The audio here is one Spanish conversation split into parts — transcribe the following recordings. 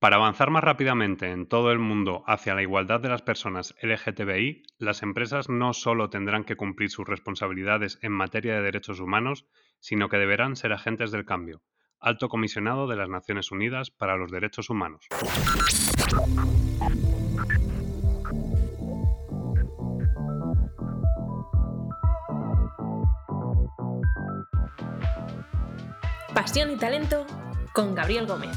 Para avanzar más rápidamente en todo el mundo hacia la igualdad de las personas LGTBI, las empresas no solo tendrán que cumplir sus responsabilidades en materia de derechos humanos, sino que deberán ser agentes del cambio. Alto Comisionado de las Naciones Unidas para los Derechos Humanos. Pasión y talento con Gabriel Gómez.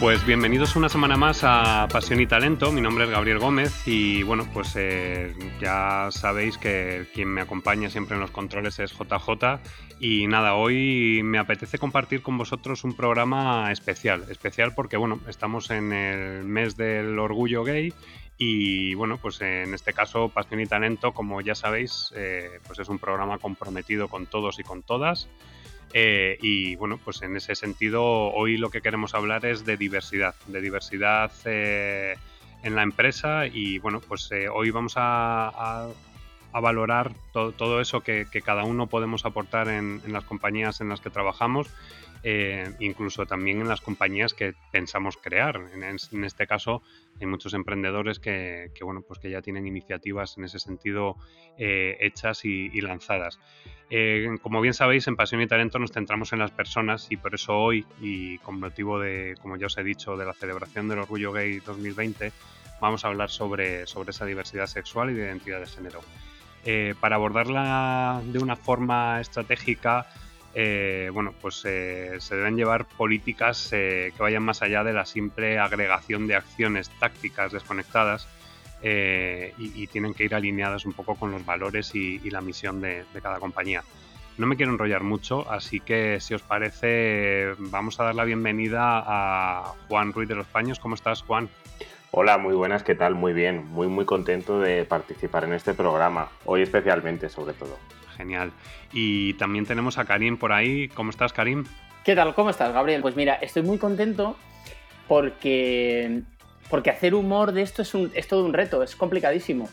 Pues bienvenidos una semana más a Pasión y Talento. Mi nombre es Gabriel Gómez y bueno, pues eh, ya sabéis que quien me acompaña siempre en los controles es JJ. Y nada, hoy me apetece compartir con vosotros un programa especial. Especial porque bueno, estamos en el mes del orgullo gay y bueno, pues en este caso Pasión y Talento, como ya sabéis, eh, pues es un programa comprometido con todos y con todas. Eh, y bueno, pues en ese sentido, hoy lo que queremos hablar es de diversidad, de diversidad eh, en la empresa y bueno, pues eh, hoy vamos a, valorar todo eso que, cada uno podemos aportar en, las compañías en las que trabajamos. Incluso también en las compañías que pensamos crear. En, este caso, hay muchos emprendedores que, bueno, pues que ya tienen iniciativas en ese sentido hechas y lanzadas. Eh, como bien sabéis, en Pasión y Talento nos centramos en las personas y por eso hoy, y con motivo de, como ya os he dicho, de la celebración del Orgullo Gay 2020, vamos a hablar sobre, sobre esa diversidad sexual y de identidad de género. Eh, para abordarla de una forma estratégica, eh, bueno, pues se deben llevar políticas que vayan más allá de la simple agregación de acciones tácticas desconectadas eh, y, tienen que ir alineadas un poco con los valores y, la misión de, cada compañía. No me quiero enrollar mucho, así que si os parece, vamos a dar la bienvenida a Juan Ruiz de los Paños. ¿Cómo estás, Juan? Hola, muy buenas, ¿qué tal? Muy bien, muy muy contento de participar en este programa, hoy especialmente sobre todo. Genial. Y también tenemos a Karim por ahí. ¿Cómo estás, Karim? ¿Qué tal? ¿Cómo estás, Gabriel? Pues mira, estoy muy contento porque porque hacer humor de esto es, un, es todo un reto, es complicadísimo.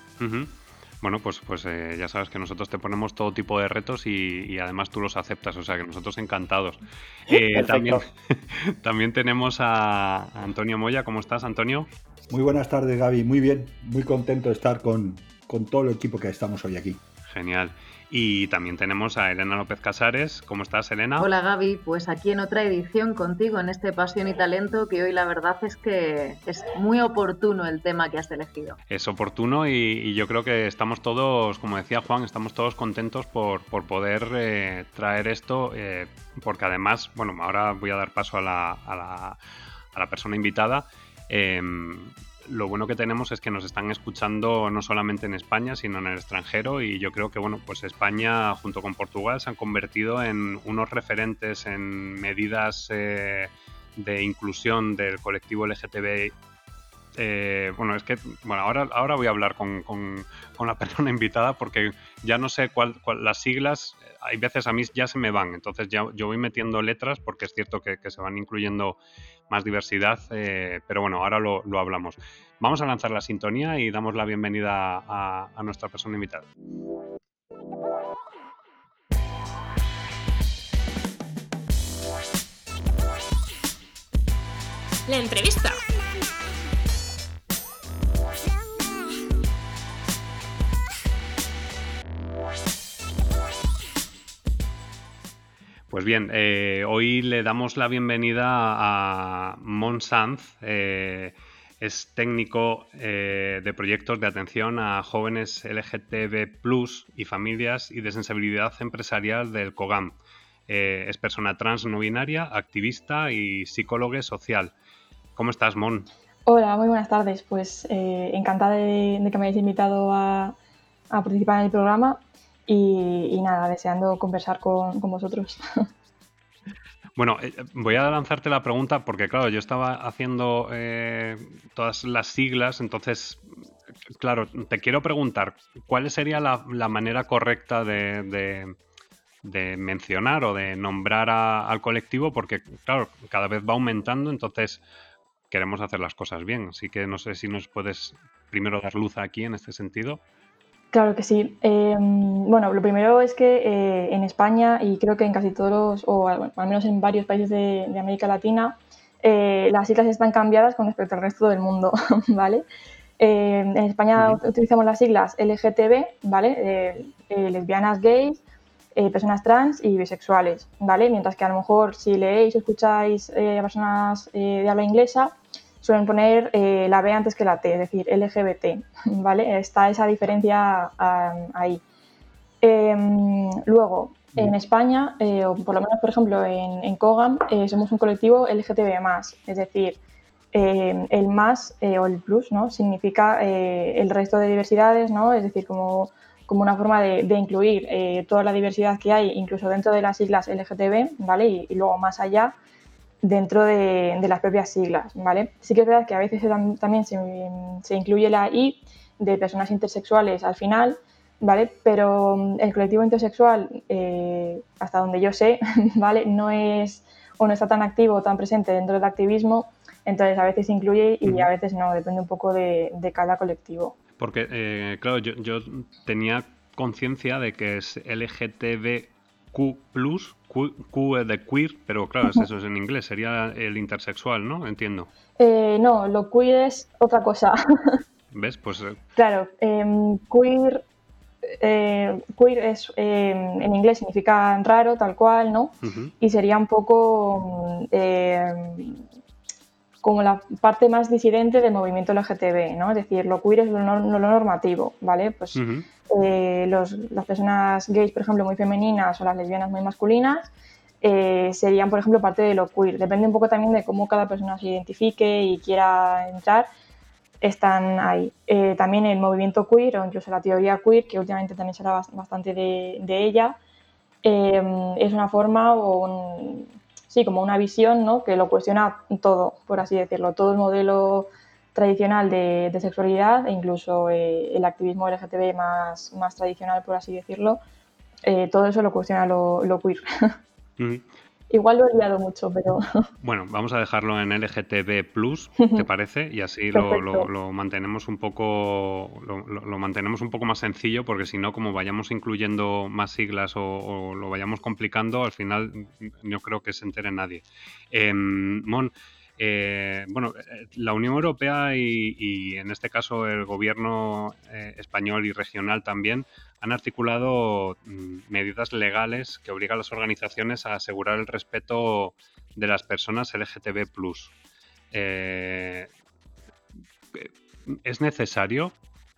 Bueno, pues, pues eh, ya sabes que nosotros te ponemos todo tipo de retos y, además tú los aceptas, o sea que nosotros encantados. Eh, también, también tenemos a Antonio Moya, ¿cómo estás, Antonio? Muy buenas tardes, Gaby, muy bien, muy contento de estar con, con todo el equipo que estamos hoy aquí. Genial. Y también tenemos a Elena López Casares. ¿Cómo estás, Elena? Hola, Gaby. Pues aquí en otra edición contigo en este Pasión y Talento, que hoy la verdad es que es muy oportuno el tema que has elegido. Es oportuno y, yo creo que estamos todos, como decía Juan, estamos todos contentos por, poder eh, traer esto, eh, porque además, bueno, ahora voy a dar paso a la, a la, a la persona invitada. Em, lo bueno que tenemos es que nos están escuchando no solamente en España, sino en el extranjero y yo creo que bueno, pues España junto con Portugal se han convertido en unos referentes en medidas eh, de inclusión del colectivo LGTB. Eh, bueno, es que bueno, ahora, ahora voy a hablar con, con, la persona invitada porque ya no sé cuál, las siglas, hay veces a mí ya se me van, entonces ya yo voy metiendo letras porque es cierto que, se van incluyendo más diversidad, eh, pero bueno, ahora lo, hablamos. Vamos a lanzar la sintonía y damos la bienvenida a, a nuestra persona invitada. La entrevista. Pues bien, eh, hoy le damos la bienvenida a Mon Sanz. Eh, es técnico eh, de proyectos de atención a jóvenes LGTB y familias y de sensibilidad empresarial del COGAM. es persona trans no binaria, activista y psicóloga social. ¿Cómo estás, Mon? Hola, muy buenas tardes. Pues encantada de, que me hayáis invitado a, a participar en el programa y, nada, deseando conversar con, vosotros. Bueno, eh, voy a lanzarte la pregunta porque, claro, yo estaba haciendo eh, todas las siglas, entonces, claro, te quiero preguntar, ¿cuál sería la, manera correcta de, mencionar o de nombrar al colectivo? Porque, claro, cada vez va aumentando, entonces queremos hacer las cosas bien. Así que no sé si nos puedes primero dar luz aquí en este sentido. Claro que sí. Em, bueno, lo primero es que eh, en España y creo que en casi todos los, o al, menos en varios países de, América Latina, eh, las siglas están cambiadas con respecto al resto del mundo, ¿vale? Em, en España utilizamos las siglas LGTB, ¿vale? lesbianas, gays, personas trans y bisexuales, ¿vale? Mientras que a lo mejor si leéis o escucháis a personas de habla inglesa, suelen poner eh, la B antes que la T, es decir, LGBT, ¿vale? Está esa diferencia ahí. Em, luego, en España, eh, o por lo menos, por ejemplo, en, en COGAM, eh, somos un colectivo LGTB+, es decir, el más o el plus, ¿no? Significa el resto de diversidades, ¿no? Es decir, como, como una forma de, incluir toda la diversidad que hay, incluso dentro de las siglas LGTB, ¿vale? y luego más allá, dentro de, las propias siglas, ¿vale? Sí que es verdad que a veces también se, incluye la I de personas intersexuales al final, ¿vale? Pero mm, el colectivo intersexual, eh, hasta donde yo sé, ¿vale? No es o no está tan activo o tan presente dentro del activismo, entonces a veces se incluye y a veces no, depende un poco de, cada colectivo. Porque, eh, claro, yo, yo tenía conciencia de que es LGTB Q+, Q, de queer, pero claro, eso es en inglés, sería el intersexual, ¿no? Entiendo. Eh, no, lo queer es otra cosa. ¿Ves? Pues... Eh, claro, em, queer, eh, queer es, em, en inglés significa raro, tal cual, ¿no? Y sería un poco em, como la parte más disidente del movimiento LGTB, ¿no? Es decir, lo queer es lo, normativo, ¿vale? Pues eh, las personas gays, por ejemplo, muy femeninas o las lesbianas muy masculinas, eh, serían, por ejemplo, parte de lo queer. Depende un poco también de cómo cada persona se identifique y quiera entrar, están ahí. Eh, también el movimiento queer o incluso la teoría queer, que últimamente también se habla bastante de, de ella, es una forma o un, sí, como una visión ¿no? que lo cuestiona todo, por así decirlo, todo el modelo tradicional de, sexualidad e incluso eh, el activismo LGTB más, más tradicional, por así decirlo, eh, todo eso lo cuestiona lo, queer. Igual lo he liado mucho, pero... Bueno, vamos a dejarlo en LGTB+, ¿te parece? Y así lo, mantenemos un poco lo, mantenemos un poco más sencillo, porque si no, como vayamos incluyendo más siglas o, lo vayamos complicando, al final no creo que se entere nadie. Em, Mon, eh, bueno, eh, la Unión Europea y, en este caso el gobierno eh, español y regional también han articulado mm, medidas legales que obligan a las organizaciones a asegurar el respeto de las personas LGTB+. ¿Es necesario?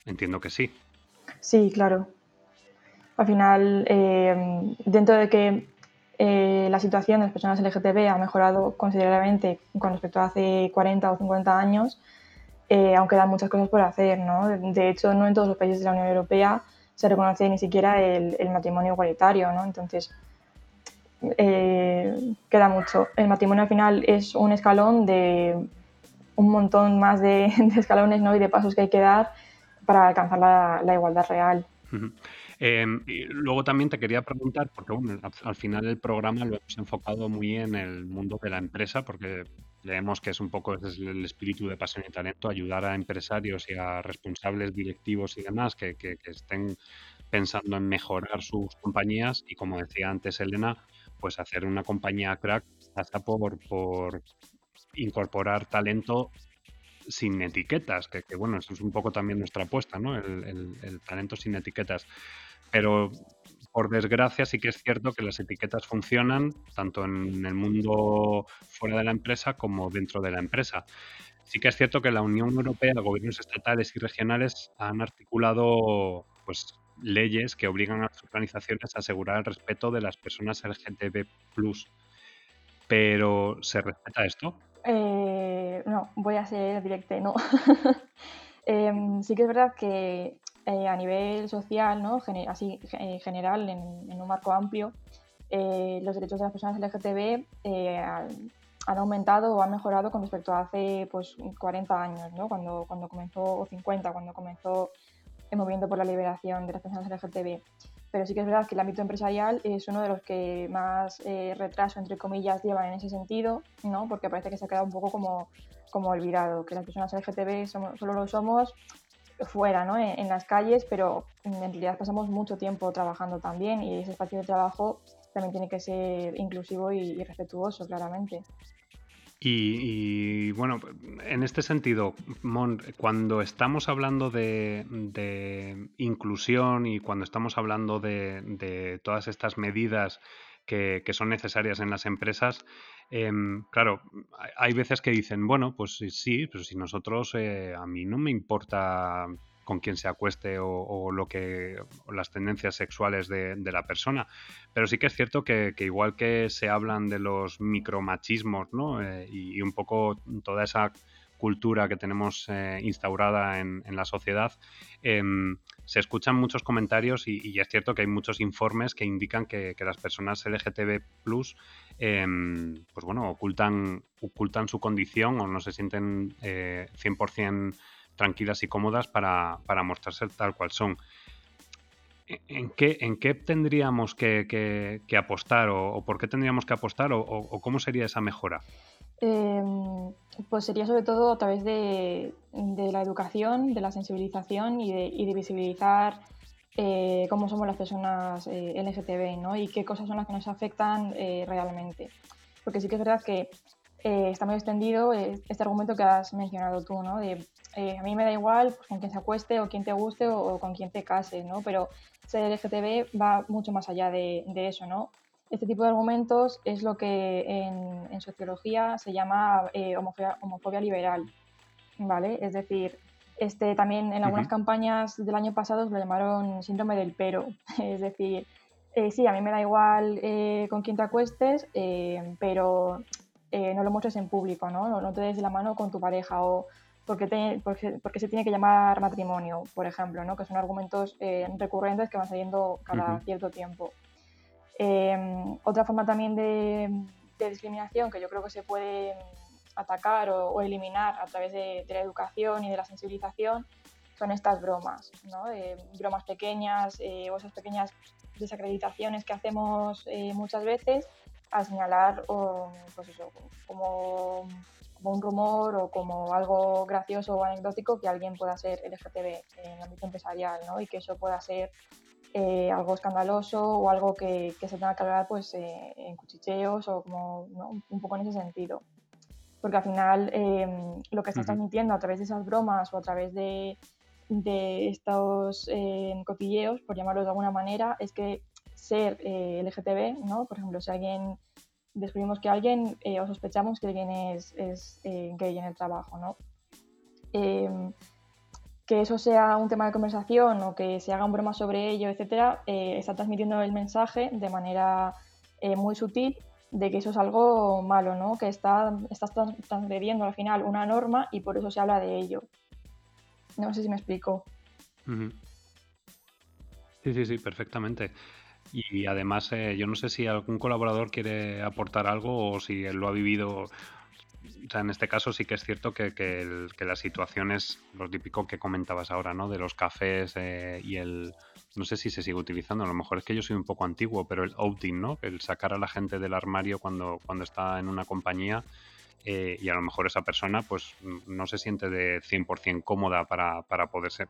Entiendo que sí. Sí, claro. Al final, dentro de que eh, la situación de las personas LGTB ha mejorado considerablemente con respecto a hace 40 o 50 años, eh, aunque dan muchas cosas por hacer. ¿no? De hecho, no en todos los países de la Unión Europea se reconoce ni siquiera el, matrimonio igualitario. ¿no? Entonces, eh, queda mucho. El matrimonio al final es un escalón de un montón más de, escalones ¿no? y de pasos que hay que dar para alcanzar la, igualdad real. Em, y luego también te quería preguntar, porque bueno, al, final del programa lo hemos enfocado muy en el mundo de la empresa, porque leemos que es un poco el espíritu de pasión y talento, ayudar a empresarios y a responsables directivos y demás que, que, estén pensando en mejorar sus compañías y como decía antes Elena, pues hacer una compañía crack hasta por, por incorporar talento sin etiquetas, que, bueno, eso es un poco también nuestra apuesta, ¿no? el talento sin etiquetas. Pero por desgracia sí que es cierto que las etiquetas funcionan tanto en el mundo fuera de la empresa como dentro de la empresa. Sí que es cierto que la Unión Europea, gobiernos estatales y regionales han articulado pues, leyes que obligan a las organizaciones a asegurar el respeto de las personas LGTB+. Pero, ¿se respeta esto? Eh, no, voy a ser directa, no. Em, sí que es verdad que eh, a nivel social, ¿no? así en general, en, un marco amplio, eh, los derechos de las personas LGTB eh, han, aumentado o han mejorado con respecto a hace pues, 40 años, ¿no? cuando, cuando comenzó, o 50, cuando comenzó el movimiento por la liberación de las personas LGTB. Pero sí que es verdad que el ámbito empresarial es uno de los que más retraso, entre comillas, llevan en ese sentido, ¿no? porque parece que se ha quedado un poco como, como olvidado, que las personas LGTB somos, solo lo somos fuera, ¿no? en, las calles, pero en realidad pasamos mucho tiempo trabajando también y ese espacio de trabajo también tiene que ser inclusivo y, respetuoso, claramente. Y, bueno, en este sentido, Mon, cuando estamos hablando de, inclusión y cuando estamos hablando de, todas estas medidas que, son necesarias en las empresas, em, claro, hay veces que dicen, bueno, pues sí, pero si nosotros, eh, a mí no me importa con quién se acueste o, lo que las tendencias sexuales de, la persona. Pero sí que es cierto que, igual que se hablan de los micromachismos, ¿no? Eh, y, un poco toda esa cultura que tenemos eh, instaurada en, la sociedad, em, se escuchan muchos comentarios y, es cierto que hay muchos informes que indican que, las personas LGTB em, pues bueno, ocultan, su condición o no se sienten eh, 100% tranquilas y cómodas para, mostrarse tal cual son. ¿En qué, en qué tendríamos que, apostar o, por qué tendríamos que apostar o, cómo sería esa mejora? Em, pues sería sobre todo a través de, la educación, de la sensibilización y de, visibilizar eh, cómo somos las personas eh, LGTB ¿no? y qué cosas son las que nos afectan eh, realmente. Porque sí que es verdad que eh, está muy extendido eh, este argumento que has mencionado tú, ¿no? De eh, a mí me da igual pues, con quién se acueste o quién te guste o, con quién te cases, ¿no? Pero ser LGTB va mucho más allá de, eso, ¿no? Este tipo de argumentos es lo que en, sociología se llama homofobia, liberal, ¿vale? Es decir, este, también en algunas campañas del año pasado lo llamaron síndrome del pero, es decir, sí, a mí me da igual con quién te acuestes, pero eh, no lo muestres en público, ¿no? ¿no? te des la mano con tu pareja o porque, porque, se tiene que llamar matrimonio, por ejemplo, ¿no? que son argumentos eh, recurrentes que van saliendo cada cierto tiempo. Em, otra forma también de, discriminación que yo creo que se puede atacar o, eliminar a través de, la educación y de la sensibilización son estas bromas, ¿no? bromas pequeñas eh, o esas pequeñas desacreditaciones que hacemos muchas veces a señalar pues eso, como, como, un rumor o como algo gracioso o anecdótico que alguien pueda ser LGTB en el ámbito empresarial ¿no? y que eso pueda ser eh, algo escandaloso o algo que, que se tenga que hablar pues, eh, en cuchicheos o como ¿no? un poco en ese sentido. Porque al final em, lo que estás transmitiendo a través de esas bromas o a través de, de estos eh, cotilleos, por llamarlo de alguna manera, es que ser eh, LGTB, ¿no? Por ejemplo, si alguien descubrimos que alguien eh, o sospechamos que alguien es, eh, gay en el trabajo, ¿no? Em, que eso sea un tema de conversación o que se haga un broma sobre ello, etcétera, está transmitiendo el mensaje de manera muy sutil de que eso es algo malo, ¿no? Que está, estás transgrediendo al final una norma y por eso se habla de ello. No sé si me explico. Sí, sí, sí, perfectamente. Y además, eh, yo no sé si algún colaborador quiere aportar algo o si él lo ha vivido. O sea, en este caso sí que es cierto que, que, la situación es lo típico que comentabas ahora, ¿no? De los cafés eh, y el... No sé si se sigue utilizando, a lo mejor es que yo soy un poco antiguo, pero el outing, ¿no? El sacar a la gente del armario cuando, cuando está en una compañía eh, y a lo mejor esa persona pues no se siente de 100% cómoda para, para poder ser,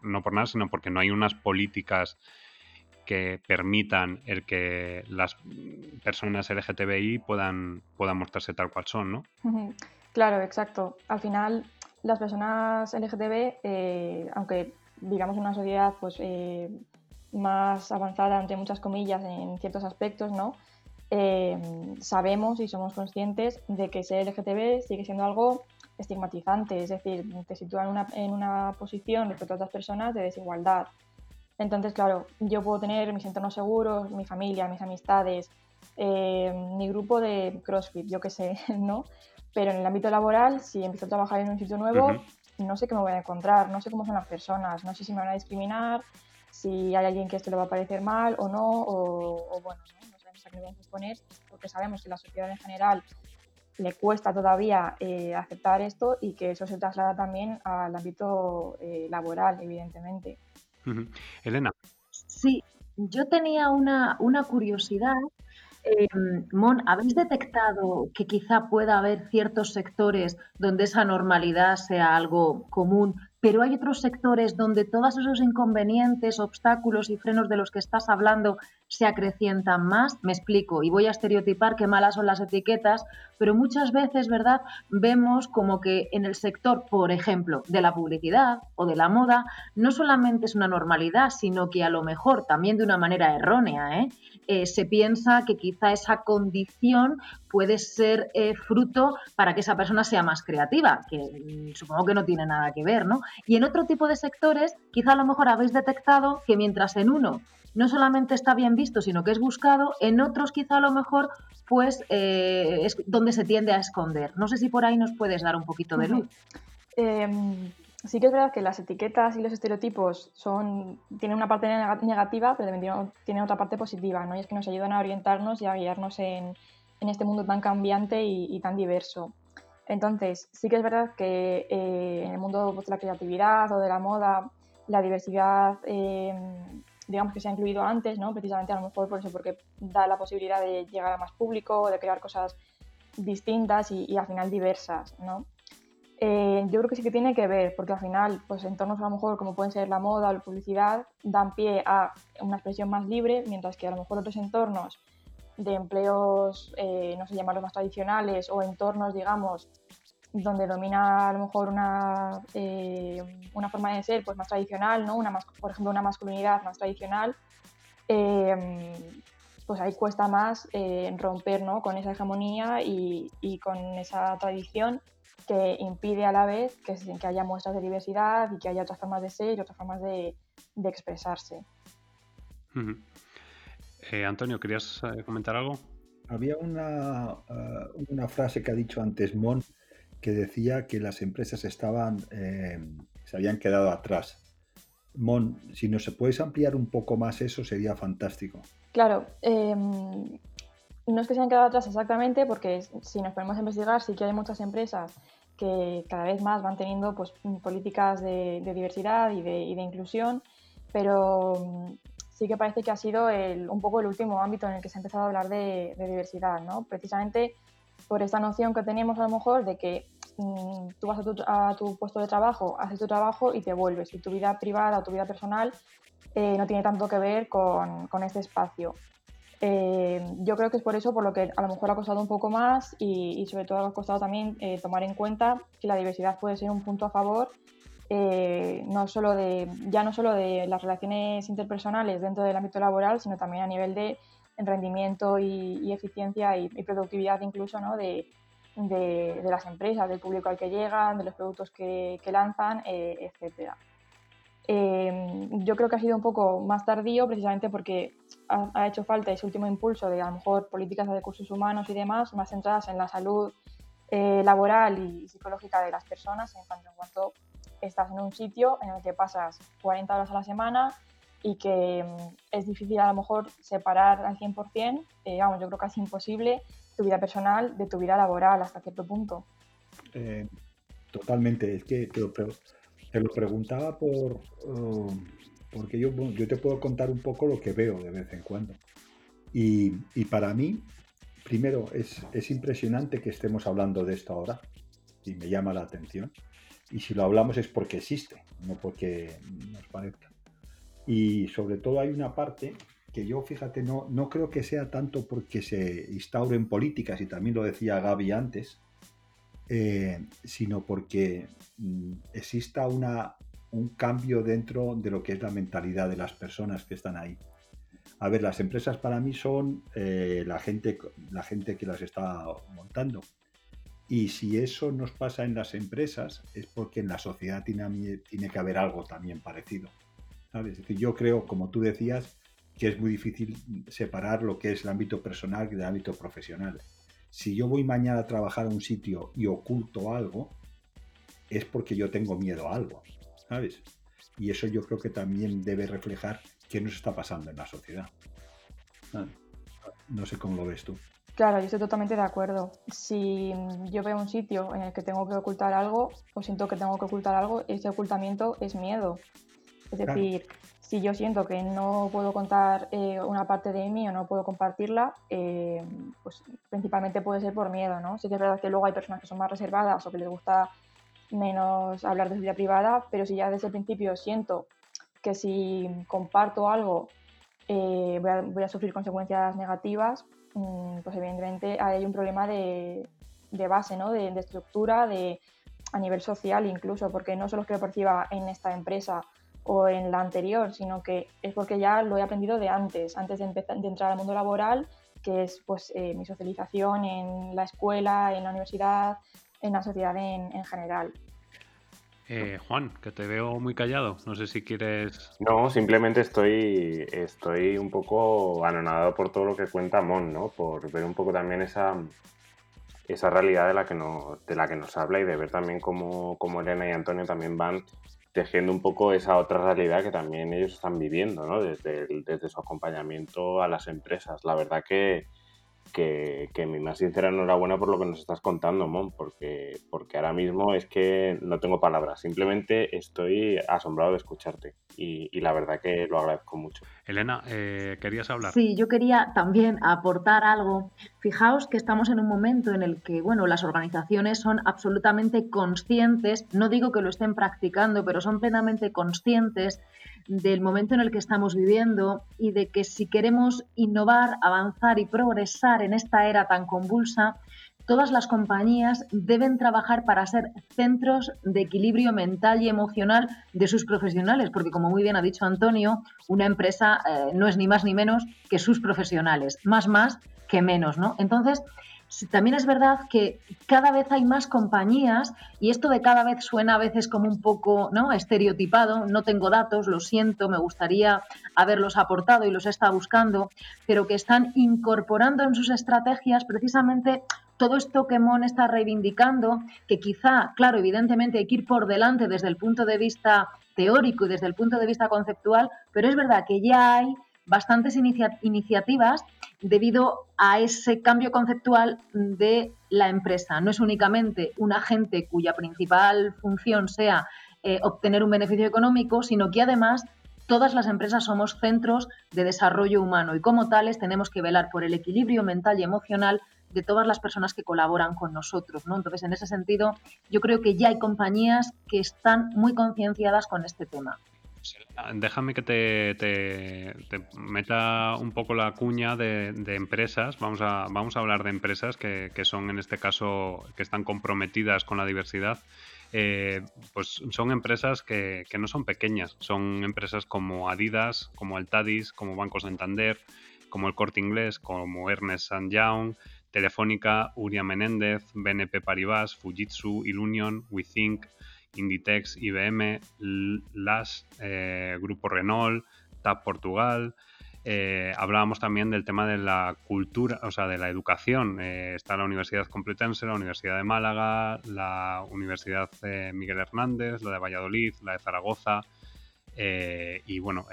no por nada, sino porque no hay unas políticas que permitan el que las personas LGTBI puedan, puedan mostrarse tal cual son, ¿no? Claro, exacto. Al final, las personas LGTB, eh, aunque digamos una sociedad pues, eh, más avanzada, entre muchas comillas, en ciertos aspectos, ¿no? Eh, sabemos y somos conscientes de que ser LGTB sigue siendo algo estigmatizante, es decir, te sitúa en una, en una posición respecto a otras personas de desigualdad. Entonces, claro, yo puedo tener mis entornos seguros, mi familia, mis amistades, eh, mi grupo de CrossFit, yo qué sé, ¿no? Pero en el ámbito laboral, si empiezo a trabajar en un sitio nuevo, no sé qué me voy a encontrar, no sé cómo son las personas, no sé si me van a discriminar, si hay alguien que esto le va a parecer mal o no, o, bueno, ¿no? sabemos a qué vamos a exponer, porque sabemos que la sociedad en general le cuesta todavía eh, aceptar esto y que eso se traslada también al ámbito eh, laboral, evidentemente. Elena. Sí, yo tenía una, curiosidad. Em, Mon, ¿habéis detectado que quizá pueda haber ciertos sectores donde esa normalidad sea algo común, pero hay otros sectores donde todos esos inconvenientes, obstáculos y frenos de los que estás hablando se acrecientan más. Me explico, y voy a estereotipar qué malas son las etiquetas, pero muchas veces, ¿verdad? Vemos como que en el sector, por ejemplo, de la publicidad o de la moda, no solamente es una normalidad, sino que a lo mejor también de una manera errónea, ¿eh? Eh, se piensa que quizá esa condición puede ser eh, fruto para que esa persona sea más creativa, que mm, supongo que no tiene nada que ver, ¿no? Y en otro tipo de sectores, quizá a lo mejor habéis detectado que mientras en uno no solamente está bien visto, sino que es buscado, en otros quizá a lo mejor pues eh, es donde se tiende a esconder. No sé si por ahí nos puedes dar un poquito de luz. Em, sí que es verdad que las etiquetas y los estereotipos son, tienen una parte negativa, pero también tienen otra parte positiva, ¿no? Y es que nos ayudan a orientarnos y a guiarnos en, en este mundo tan cambiante y, tan diverso. Entonces, sí que es verdad que eh, en el mundo de la creatividad o de la moda, la diversidad, em, digamos que se ha incluido antes, ¿no? Precisamente a lo mejor por eso, porque da la posibilidad de llegar a más público, de crear cosas distintas y, y al final diversas, ¿no? Eh, yo creo que sí que tiene que ver, porque al final, pues entornos a lo mejor como pueden ser la moda o la publicidad, dan pie a una expresión más libre, mientras que a lo mejor otros entornos de empleos, eh, no sé, llamarlos más tradicionales, o entornos, digamos, donde domina a lo mejor una, eh, una forma de ser pues, más tradicional, ¿no? una por ejemplo, una masculinidad más tradicional, pues ahí cuesta más romper ¿no? con esa hegemonía y, y con esa tradición que impide a la vez que, que haya muestras de diversidad y que haya otras formas de ser y otras formas de, expresarse. Eh, Antonio, ¿querías eh, comentar algo? Había una, eh, una, frase que ha dicho antes Mon que decía que las empresas estaban se habían quedado atrás. Mon, si nos puedes ampliar un poco más eso, sería fantástico. Claro, em, no es que se hayan quedado atrás exactamente, porque si nos ponemos a investigar, sí que hay muchas empresas que cada vez más van teniendo pues, políticas de, diversidad y de, inclusión, pero mm, sí que parece que ha sido un poco el último ámbito en el que se ha empezado a hablar de, diversidad, ¿no? precisamente por esta noción que tenemos a lo mejor de que mm, tú vas a tu, puesto de trabajo, haces tu trabajo y te vuelves, y tu vida privada o tu vida personal eh, no tiene tanto que ver con, con este espacio. Eh, yo creo que es por eso por lo que a lo mejor ha costado un poco más y, sobre todo ha costado también eh, tomar en cuenta que la diversidad puede ser un punto a favor eh, no solo de, ya no solo de las relaciones interpersonales dentro del ámbito laboral, sino también a nivel de rendimiento y, eficiencia y, productividad incluso ¿no? de, de, las empresas, del público al que llegan, de los productos que, lanzan, etcétera. yo creo que ha sido un poco más tardío precisamente porque ha, hecho falta ese último impulso de a lo mejor políticas de recursos humanos y demás, más centradas en la salud eh, laboral y psicológica de las personas, en cuanto, en cuanto estás en un sitio en el que pasas 40 horas a la semana y que mm, es difícil a lo mejor separar al 100%, eh, vamos, yo creo que es imposible tu vida personal de tu vida laboral hasta cierto punto. Eh, totalmente, es que te lo, te lo preguntaba por, um, porque yo, yo te puedo contar un poco lo que veo de vez en cuando. Y, y para mí, primero, es, es, impresionante que estemos hablando de esto ahora y me llama la atención. Y si lo hablamos es porque existe, no porque nos parezca. Y sobre todo hay una parte que yo, fíjate, no, no creo que sea tanto porque se instauren políticas, y también lo decía Gaby antes, eh, sino porque mm, exista una, un cambio dentro de lo que es la mentalidad de las personas que están ahí. A ver, las empresas para mí son eh, la, gente, la gente que las está montando. Y si eso nos pasa en las empresas, es porque en la sociedad tiene, tiene que haber algo también parecido. ¿sabes? Es decir, yo creo, como tú decías, que es muy difícil separar lo que es el ámbito personal del ámbito profesional. Si yo voy mañana a trabajar a un sitio y oculto algo, es porque yo tengo miedo a algo. ¿sabes? Y eso yo creo que también debe reflejar qué nos está pasando en la sociedad. No sé cómo lo ves tú. Claro, yo estoy totalmente de acuerdo. Si yo veo un sitio en el que tengo que ocultar algo o siento que tengo que ocultar algo, ese ocultamiento es miedo. Es decir, si yo siento que no puedo contar eh, una parte de mí o no puedo compartirla, eh, pues principalmente puede ser por miedo, ¿no? Sí que es verdad que luego hay personas que son más reservadas o que les gusta menos hablar de su vida privada, pero si ya desde el principio siento que si comparto algo eh, voy, a, sufrir consecuencias negativas, mm, pues evidentemente hay un problema de, base, ¿no? de, estructura, de, a nivel social incluso, porque no solo es que lo perciba en esta empresa o en la anterior, sino que es porque ya lo he aprendido de antes, antes de, empezar, de entrar al mundo laboral, que es pues eh, mi socialización en la escuela, en la universidad, en la sociedad en general. Eh, Juan, que te veo muy callado. No sé si quieres. No, simplemente estoy, estoy un poco anonadado por todo lo que cuenta Mon, ¿no? Por ver un poco también esa, esa realidad de la, que nos, de la que nos habla y de ver también cómo, cómo Elena y Antonio también van tejiendo un poco esa otra realidad que también ellos están viviendo, ¿no? Desde, desde su acompañamiento a las empresas. La verdad que, que, mi más sincera enhorabuena por lo que nos estás contando, Mon, porque, porque ahora mismo es que no tengo palabras, simplemente estoy asombrado de escucharte y, la verdad que lo agradezco mucho. Elena, eh, ¿querías hablar? Sí, yo quería también aportar algo. Fijaos que estamos en un momento en el que, bueno, las organizaciones son absolutamente conscientes, no digo que lo estén practicando, pero son plenamente conscientes del momento en el que estamos viviendo y de que si queremos innovar, avanzar y progresar en esta era tan convulsa, todas las compañías deben trabajar para ser centros de equilibrio mental y emocional de sus profesionales, porque como muy bien ha dicho Antonio, una empresa eh, no es ni más ni menos que sus profesionales, más más que menos, ¿no? Entonces, también es verdad que cada vez hay más compañías y esto de cada vez suena a veces como un poco ¿no? estereotipado. No tengo datos, lo siento, me gustaría haberlos aportado y los está buscando, pero que están incorporando en sus estrategias precisamente todo esto que Mon está reivindicando, que quizá, claro, evidentemente hay que ir por delante desde el punto de vista teórico y desde el punto de vista conceptual, pero es verdad que ya hay bastantes iniciativas debido a ese cambio conceptual de la empresa. No es únicamente un agente cuya principal función sea eh, obtener un beneficio económico, sino que además todas las empresas somos centros de desarrollo humano y como tales tenemos que velar por el equilibrio mental y emocional de todas las personas que colaboran con nosotros. ¿no? Entonces, en ese sentido, yo creo que ya hay compañías que están muy concienciadas con este tema. Déjame que te, meta un poco la cuña de, empresas. Vamos a, vamos a hablar de empresas que, son en este caso que están comprometidas con la diversidad. Eh, pues son empresas que, no son pequeñas, son empresas como Adidas, como Altadis, como Banco Santander, como el Corte Inglés, como Ernest Young, Telefónica, Uria Menéndez, BNP Paribas, Fujitsu, Ilunion, WeThink, Inditex, IBM, LAS, eh, Grupo Renault, TAP Portugal. Eh, hablábamos también del tema de la cultura, o sea, de la educación. Eh, está la Universidad Complutense, la Universidad de Málaga, la Universidad Miguel Hernández, la de Valladolid, la de Zaragoza. y bueno,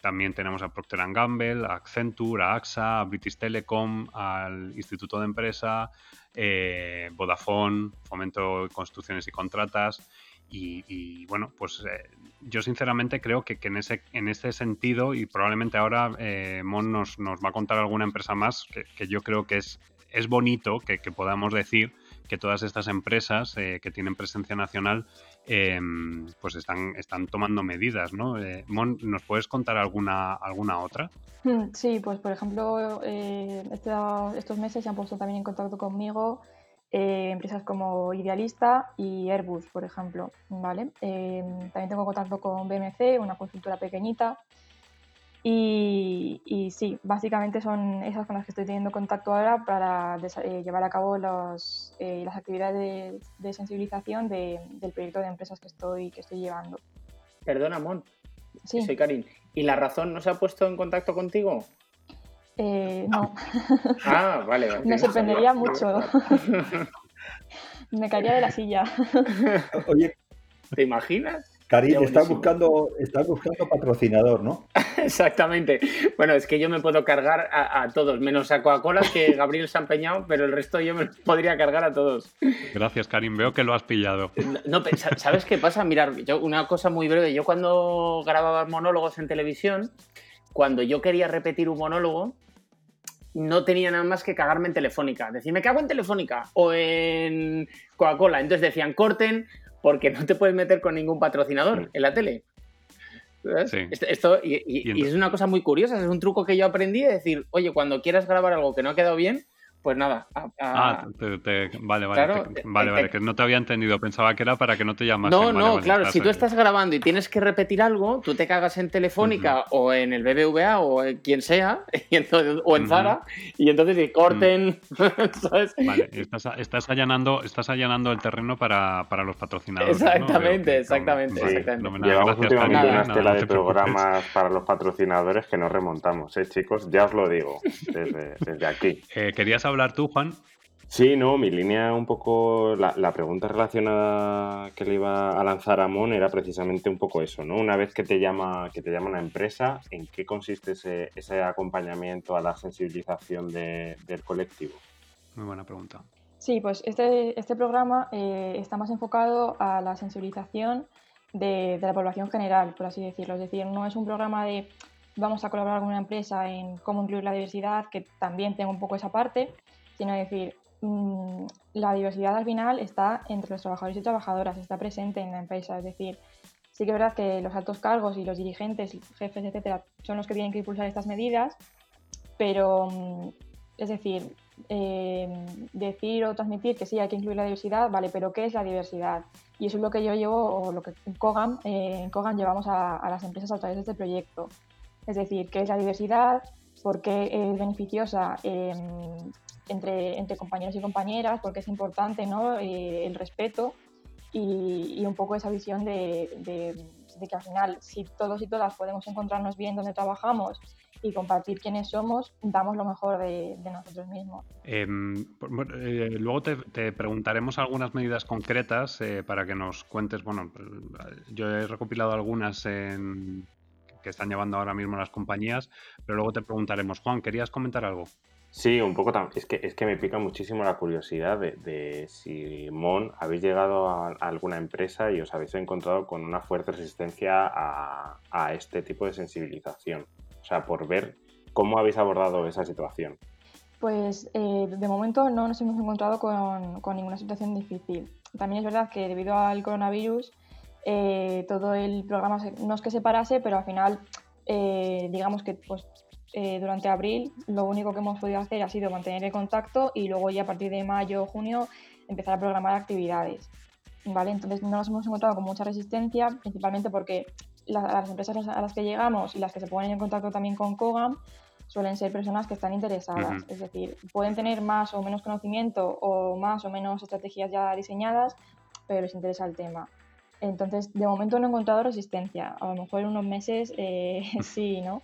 también tenemos a Procter Gamble, a Accenture, a AXA, a British Telecom, al Instituto de Empresa, eh, Vodafone, Fomento Construcciones y Contratas. Y, bueno, pues eh, yo sinceramente creo que, en, ese, en ese sentido, y probablemente ahora eh, Mon nos, va a contar alguna empresa más, que, yo creo que es, es bonito que, podamos decir que todas estas empresas que tienen presencia nacional em, pues están, están tomando medidas, ¿no? Mon, ¿nos puedes contar alguna, alguna otra? Hmm, sí, pues por ejemplo, eh, este, estos meses se han puesto también en contacto conmigo eh, empresas como Idealista y Airbus, por ejemplo. ¿vale? Eh, también tengo contacto con BMC, una consultora pequeñita. Y, sí, básicamente son esas con las que estoy teniendo contacto ahora para llevar a cabo las actividades de, sensibilización del proyecto de empresas que estoy, que estoy llevando. Perdona, Mon. Sí. Soy Karin. ¿Y la razón no se ha puesto en contacto contigo? Eh, no. Ah, vale. Me sorprendería mucho. Me caería de la silla. Oye, ¿te imaginas? Karin, está buscando, está buscando patrocinador, ¿no? Exactamente. Bueno, es que yo me puedo cargar a, todos, menos a Coca-Cola, que Gabriel se ha empeñado, pero el resto yo me podría cargar a todos. Gracias, Karim. Veo que lo has pillado. No, ¿sabes qué pasa? Mirar, yo una cosa muy breve. Yo cuando grababa monólogos en televisión, cuando yo quería repetir un monólogo, no tenía nada más que cagarme en Telefónica. Decirme, ¿qué hago en Telefónica? O en Coca-Cola. Entonces decían, corten porque no te puedes meter con ningún patrocinador en la tele. Sí. Esto, esto- y, y- es una cosa muy curiosa, es un truco que yo aprendí, es decir, oye, cuando quieras grabar algo que no ha quedado bien, pues nada. a- a- Ah, te- te- vale, vale, Claro, te- te- vale, vale, te- que no te había entendido. Pensaba que era para que no te llamasen. No, Vale, no, vale, claro, si tú estás grabando y tienes que repetir algo, tú te cagas en Telefónica o en el BBVA o en quien sea, y entonces- o en. Zara, y entonces y corten, ¿sabes? Vale, estás, estás allanando, estás allanando el terreno para, para los patrocinadores. ¿no? Exactamente, que- exactamente, vale, exactamente. Llevamos Gracias, últimamente una Nada, estela no de programas para los patrocinadores que no remontamos, ¿eh, chicos? Ya os lo digo, desde, desde aquí. Eh, ¿Querías hablar tú, Juan? Sí, no, mi línea un poco, la, la pregunta relacionada que le iba a lanzar a Mon era precisamente un poco eso, ¿no? Una vez que te llama, que te llama una empresa, ¿en qué consiste ese, ese acompañamiento a la sensibilización de- del colectivo? Muy buena pregunta. Sí, pues este, este programa eh, está más enfocado a la sensibilización de, de la población general, por así decirlo. Es decir, no es un programa de vamos a colaborar con una empresa en cómo incluir la diversidad, que también tengo un poco esa parte, sino decir, mm, la diversidad al final está entre los trabajadores y trabajadoras, está presente en la empresa. Es decir, sí que es verdad que los altos cargos y los dirigentes, jefes, etcétera, son los que tienen que impulsar estas medidas, pero mm, es decir, eh, decir o transmitir que sí hay que incluir la diversidad, vale, pero ¿qué es la diversidad? Y eso es lo que yo llevo, o lo que en Kogan, eh, en Kogan llevamos a, a las empresas a través de este proyecto. Es decir, ¿qué es la diversidad? ¿Por qué es beneficiosa eh, entre, compañeros y compañeras? ¿Por qué es importante ¿no? Eh, el respeto? Y, un poco esa visión de, de- que al final, si todos y todas podemos encontrarnos bien donde trabajamos y compartir quiénes somos, damos lo mejor de, nosotros mismos. Em, eh, luego te, te preguntaremos algunas medidas concretas eh, para que nos cuentes. Bueno, yo he recopilado algunas en- que están llevando ahora mismo las compañías, pero luego te preguntaremos. Juan, ¿querías comentar algo? Sí, un poco tam- es que es que me pica muchísimo la curiosidad de, de si Mon habéis llegado a, a alguna empresa y os habéis encontrado con una fuerte resistencia a, a este tipo de sensibilización. O sea, por ver cómo habéis abordado esa situación. Pues eh, de momento no nos hemos encontrado con, con ninguna situación difícil. También es verdad que debido al coronavirus, eh, todo el programa se- no es que se parase, pero al final, eh, digamos que pues, eh, durante abril lo único que hemos podido hacer ha sido mantener el contacto y luego ya a partir de mayo o junio empezar a programar actividades. ¿vale? Entonces no nos hemos encontrado con mucha resistencia, principalmente porque la- las empresas a las que llegamos y las que se ponen en contacto también con Kogam suelen ser personas que están interesadas. Ujú. Es decir, pueden tener más o menos conocimiento o más o menos estrategias ya diseñadas, pero les interesa el tema. Entonces, de momento no he encontrado resistencia. A lo mejor en unos meses eh, sí, ¿no?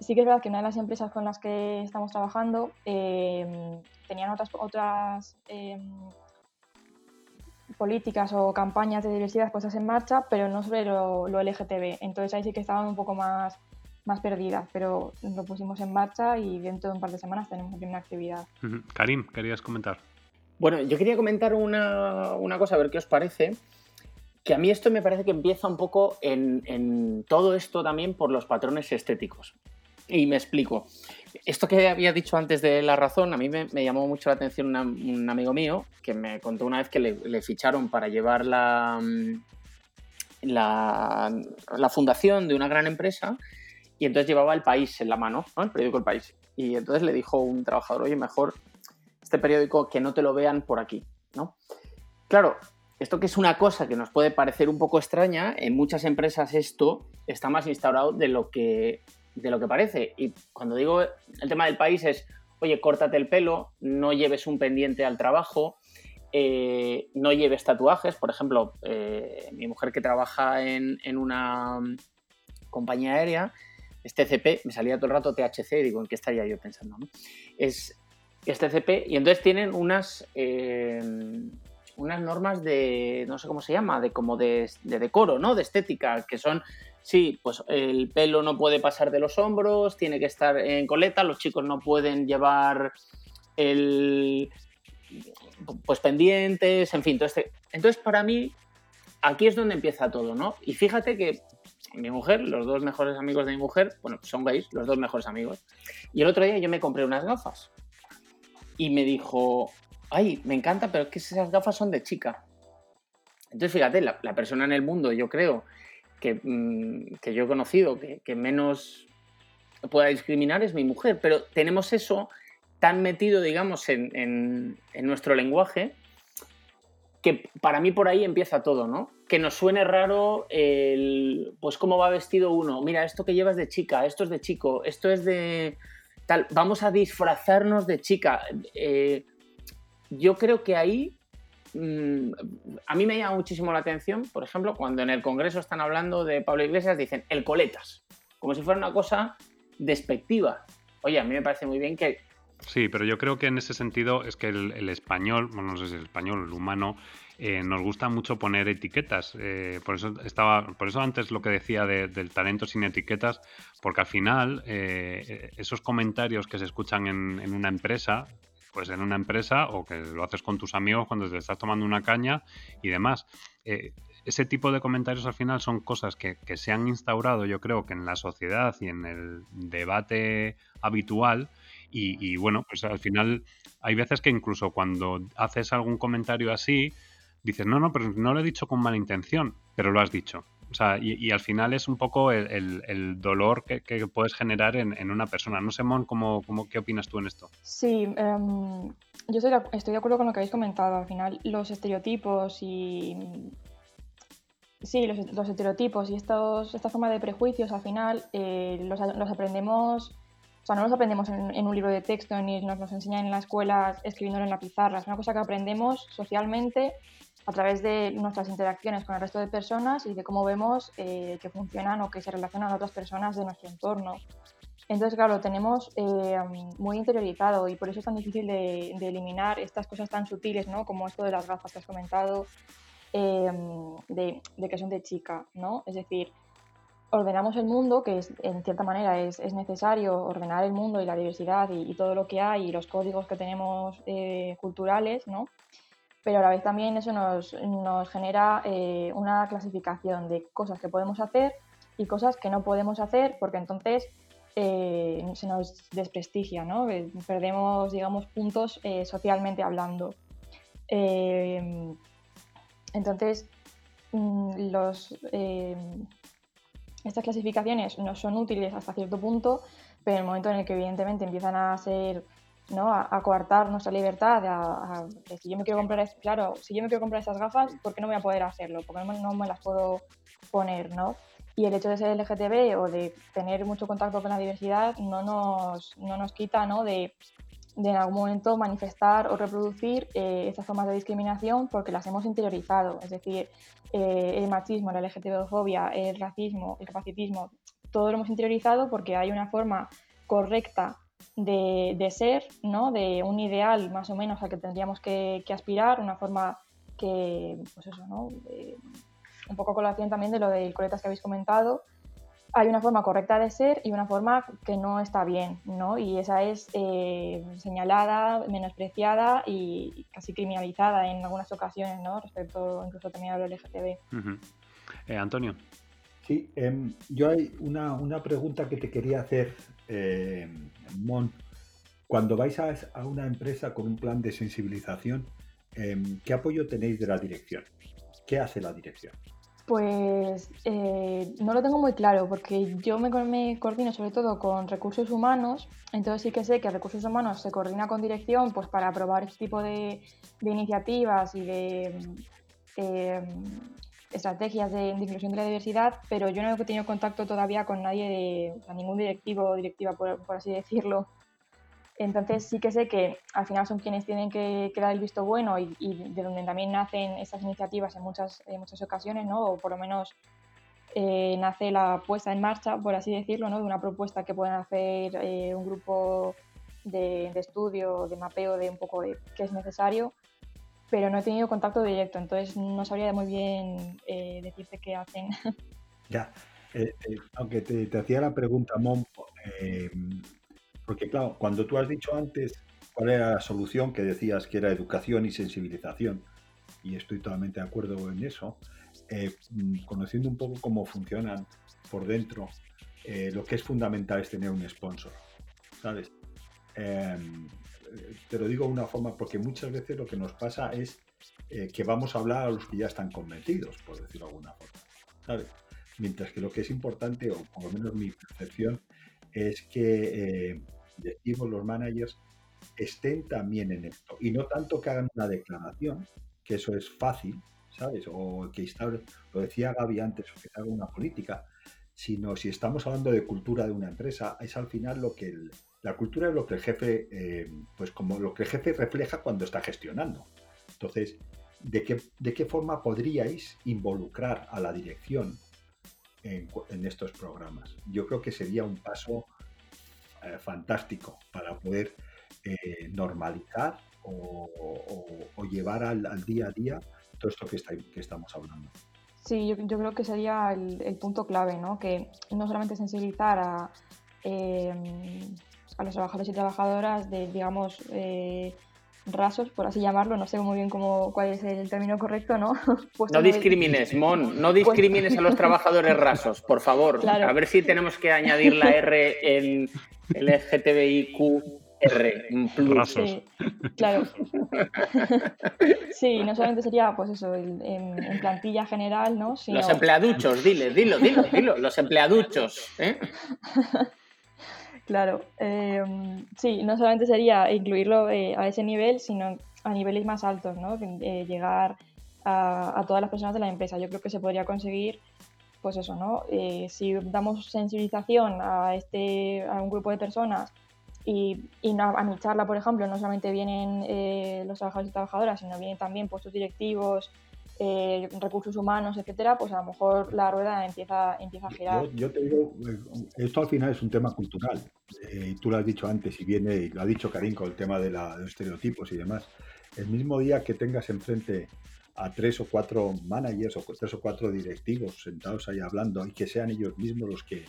Sí que es verdad que una de las empresas con las que estamos trabajando eh, tenían otras, otras eh, políticas o campañas de diversidad puestas en marcha, pero no sobre lo, lo LGTB. Entonces ahí sí que estaban un poco más, más perdidas, pero lo pusimos en marcha y dentro de un par de semanas tenemos la primera actividad. Karim, ¿querías comentar? Bueno, yo quería comentar una, una cosa, a ver qué os parece. Que a mí esto me parece que empieza un poco en, todo esto también por los patrones estéticos. Y me explico. Esto que había dicho antes de la razón, a mí me, llamó mucho la atención un amigo mío que me contó una vez que le, ficharon para llevar la, mm, la, la fundación de una gran empresa y entonces llevaba el país en la mano, ¿no? el periódico El País. Y entonces le dijo un trabajador, oye, mejor este periódico que no te lo vean por aquí, ¿no? Claro, esto que es una cosa que nos puede parecer un poco extraña, en muchas empresas esto está más instaurado de lo que, de lo que parece. Y cuando digo el tema del país es, oye, córtate el pelo, no lleves un pendiente al trabajo, eh, no lleves tatuajes. Por ejemplo, eh, mi mujer que trabaja en, en una compañía aérea, es TCP, me salía todo el rato THC digo, ¿en qué estaría yo pensando? no? Es, es TCP y entonces tienen unas, eh, unas normas de, no sé cómo se llama, de como de, de decoro, ¿no? De estética, que son, sí, pues el pelo no puede pasar de los hombros, tiene que estar en coleta, los chicos no pueden llevar el, pues pendientes, en fin, todo este. Entonces, para mí, aquí es donde empieza todo, ¿no? Y fíjate que mi mujer, los dos mejores amigos de mi mujer, bueno, son gays, los dos mejores amigos. Y el otro día yo me compré unas gafas. Y me dijo, ay, me encanta, pero es que esas gafas son de chica. Entonces, fíjate, la, persona en el mundo, yo creo, que, mm, yo he conocido, que, menos pueda discriminar es mi mujer, pero tenemos eso tan metido, digamos, en, nuestro lenguaje, que para mí por ahí empieza todo, ¿no? Que nos suene raro el, pues cómo va vestido uno. Mira, esto que llevas de chica, esto es de chico, esto es de tal. Vamos a disfrazarnos de chica. Eh, yo creo que ahí Mm, a mí me llama muchísimo la atención, por ejemplo, cuando en el Congreso están hablando de Pablo Iglesias, dicen el coletas, como si fuera una cosa despectiva. Oye, a mí me parece muy bien que... Sí, pero yo creo que en ese sentido es que el, español, bueno, no sé si el español, el humano, eh, nos gusta mucho poner etiquetas. Eh, por eso estaba, por eso antes lo que decía del talento sin etiquetas, porque al final eh, esos comentarios que se escuchan en, una empresa pues en una empresa o que lo haces con tus amigos cuando te estás tomando una caña y demás. Eh, ese tipo de comentarios al final son cosas que, se han instaurado yo creo que en la sociedad y en el debate habitual y, bueno, pues al final hay veces que incluso cuando haces algún comentario así, dices, no, no, pero no lo he dicho con mala intención, pero lo has dicho. O sea, y, al final es un poco el, dolor que, puedes generar en, una persona. No sé, ¿cómo, ¿qué opinas tú en esto? Sí, em, yo estoy de, acuerdo con lo que habéis comentado. Al final, los estereotipos y. Sí, los, estereotipos y estos, esta forma de prejuicios, al final, eh, los, aprendemos. O sea, no los aprendemos en, un libro de texto ni nos los enseñan en la escuela escribiéndolo en la pizarra. Es una cosa que aprendemos socialmente a través de nuestras interacciones con el resto de personas y de cómo vemos eh, que funcionan o que se relacionan otras personas de nuestro entorno. Entonces, claro, lo tenemos eh, muy interiorizado y por eso es tan difícil de, eliminar estas cosas tan sutiles, ¿no? Como esto de las gafas que has comentado, eh, de, que son de chica, ¿no? Es decir, ordenamos el mundo, que es, en cierta manera es, necesario ordenar el mundo y la diversidad y, y, todo lo que hay y los códigos que tenemos culturales, ¿no? Pero a la vez también eso nos, genera eh, una clasificación de cosas que podemos hacer y cosas que no podemos hacer, porque entonces eh, se nos desprestigia, ¿no? Eh, perdemos, digamos, puntos socialmente hablando. entonces, mm, los, estas clasificaciones no son útiles hasta cierto punto, pero en el momento en el que evidentemente empiezan a ser ¿no? A, coartar nuestra libertad, a, si yo me quiero comprar, claro, si yo me quiero comprar esas gafas, ¿por qué no voy a poder hacerlo? Porque no, no me las puedo poner, ¿no? Y el hecho de ser LGTB o de tener mucho contacto con la diversidad no nos, no nos quita, ¿no? De, de en algún momento manifestar o reproducir eh, estas formas de discriminación porque las hemos interiorizado. Es decir, eh, el machismo, la LGTB-fobia, el racismo, el capacitismo, todo lo hemos interiorizado porque hay una forma correcta de, ser, ¿no? de un ideal más o menos al que tendríamos que, aspirar, una forma que, pues eso, ¿no? un poco colación también de lo del coletas que habéis comentado, hay una forma correcta de ser y una forma que no está bien, ¿no? Y esa es eh, señalada, menospreciada y casi criminalizada en algunas ocasiones, ¿no? Respecto incluso también a lo LGTB. Eh, Antonio. Sí, em, yo hay una, una, pregunta que te quería hacer eh, Mon, cuando vais a, una empresa con un plan de sensibilización, em, ¿qué apoyo tenéis de la dirección? ¿Qué hace la dirección? Pues eh, no lo tengo muy claro porque yo me, coordino sobre todo con recursos humanos, entonces sí que sé que recursos humanos se coordina con dirección pues para aprobar este tipo de, iniciativas y de em, estrategias de, inclusión de la diversidad, pero yo no he tenido contacto todavía con nadie, de, ningún directivo o directiva, por, así decirlo. Entonces sí que sé que al final son quienes tienen que, dar el visto bueno y, de donde también nacen estas iniciativas en muchas, en muchas ocasiones, ¿no? o por lo menos eh, nace la puesta en marcha, por así decirlo, ¿no? de una propuesta que pueden hacer eh, un grupo de, de, estudio, de mapeo de un poco de qué es necesario pero no he tenido contacto directo, entonces no sabría muy bien eh, decirte qué hacen. Ya, eh, eh, aunque te, hacía la pregunta, Mon, porque claro, cuando tú has dicho antes cuál era la solución, que decías que era educación y sensibilización, y estoy totalmente de acuerdo en eso, mm, conociendo un poco cómo funcionan por dentro, lo que es fundamental es tener un sponsor, ¿sabes? Te lo digo de una forma, porque muchas veces lo que nos pasa es eh, que vamos a hablar a los que ya están convencidos, por decirlo de alguna forma. ¿sabes? Mientras que lo que es importante, o por lo menos mi percepción, es que eh, los managers estén también en esto. Y no tanto que hagan una declaración, que eso es fácil, ¿sabes? O que instaure, lo decía Gaby antes, o que haga una política, sino si estamos hablando de cultura de una empresa, es al final lo que la cultura es lo que el jefe, eh, pues como lo que el jefe refleja cuando está gestionando. Entonces, ¿de qué, de qué forma podríais involucrar a la dirección en, estos programas? Yo creo que sería un paso eh, fantástico para poder eh, normalizar o, llevar al, día a día todo esto que, que estamos hablando. Sí, yo, creo que sería el, punto clave, ¿no? Que no solamente sensibilizar a, em, a los trabajadores y trabajadoras de, digamos, eh, rasos, por así llamarlo, no sé muy bien cómo, cuál es el término correcto, ¿no? Pues no discrimines, Mon, no pues discrimines a los trabajadores rasos, por favor. A ver si tenemos que añadir la R en LGTBIQ R, Sí, claro. sí, no solamente sería, pues eso, en, plantilla general, ¿no? Los empleaduchos, dile, dilo, dilo, dilo, los empleaduchos. ¿eh? Claro, em, sí, no solamente sería incluirlo eh, a ese nivel, sino a niveles más altos, ¿no? Eh, llegar a, todas las personas de la empresa. Yo creo que se podría conseguir, pues eso, ¿no? si damos sensibilización a, este, a un grupo de personas y, a mi charla, por ejemplo, no solamente vienen eh, los trabajadores y trabajadoras, sino vienen también puestos directivos, eh, recursos humanos, etcétera, pues a lo mejor la rueda empieza, empieza a girar. Yo, te digo, eh, esto al final es un tema cultural. tú lo has dicho antes y viene, y lo ha dicho Karim con el tema de, los estereotipos y demás. El mismo día que tengas enfrente a tres o cuatro managers o tres o cuatro directivos sentados ahí hablando y que sean ellos mismos los que,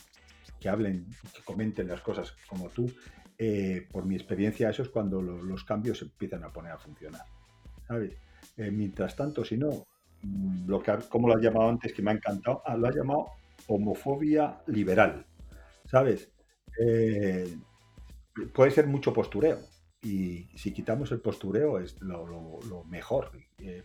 que hablen, que comenten las cosas como tú, eh, por mi experiencia, eso es cuando los cambios empiezan a poner a funcionar. Eh, mientras tanto, si no, lo que, como lo has llamado antes, que me ha encantado, ah, lo ha llamado homofobia liberal. ¿Sabes? Eh, puede ser mucho postureo. Y si quitamos el postureo es lo, mejor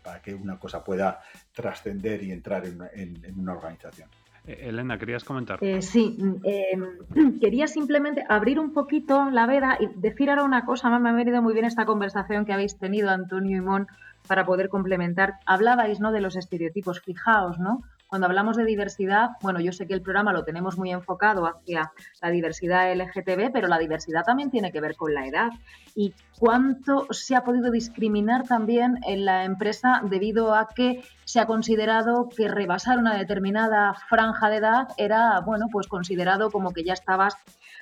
para que una cosa pueda trascender y entrar en una organización. Eh, Elena, ¿querías comentar? Eh, sí, em, quería simplemente abrir un poquito la veda y decir ahora una cosa, me ha venido muy bien esta conversación que habéis tenido, Antonio y Mon, para poder complementar. Hablabais, ¿no?, de los estereotipos. Fijaos, ¿no? Cuando hablamos de diversidad, bueno, yo sé que el programa lo tenemos muy enfocado hacia la diversidad LGTB, pero la diversidad también tiene que ver con la edad. ¿Y cuánto se ha podido discriminar también en la empresa debido a que se ha considerado que rebasar una determinada franja de edad era, bueno, pues considerado como que ya estabas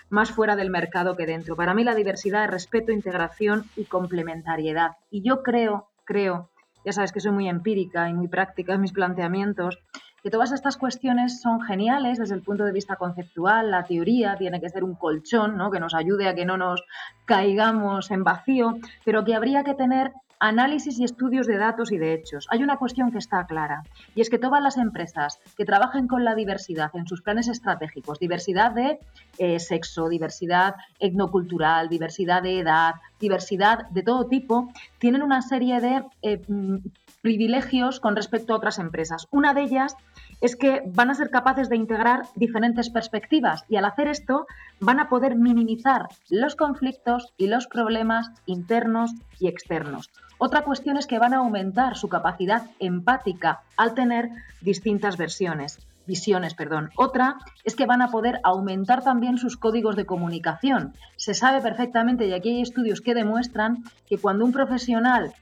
más fuera del mercado que dentro. Para mí la diversidad es respeto, integración y complementariedad. Y yo creo, creo, ya sabes que soy muy empírica y muy práctica en mis planteamientos, que todas estas cuestiones son geniales desde el punto de vista conceptual, la teoría tiene que ser un colchón ¿no? que nos ayude a que no nos caigamos en vacío, pero que habría que tener análisis y estudios de datos y de hechos. Hay una cuestión que está clara, y es que todas las empresas que trabajen con la diversidad en sus planes estratégicos, diversidad de eh, sexo, diversidad etnocultural, diversidad de edad, diversidad de todo tipo, tienen una serie de eh, mm, privilegios con respecto a otras empresas. Una de ellas es que van a ser capaces de integrar diferentes perspectivas y al hacer esto van a poder minimizar los conflictos y los problemas internos y externos. Otra cuestión es que van a aumentar su capacidad empática al tener distintas versiones visiones, perdón. Otra es que van a poder aumentar también sus códigos de comunicación. Se sabe perfectamente, y aquí hay estudios que demuestran que cuando un profesional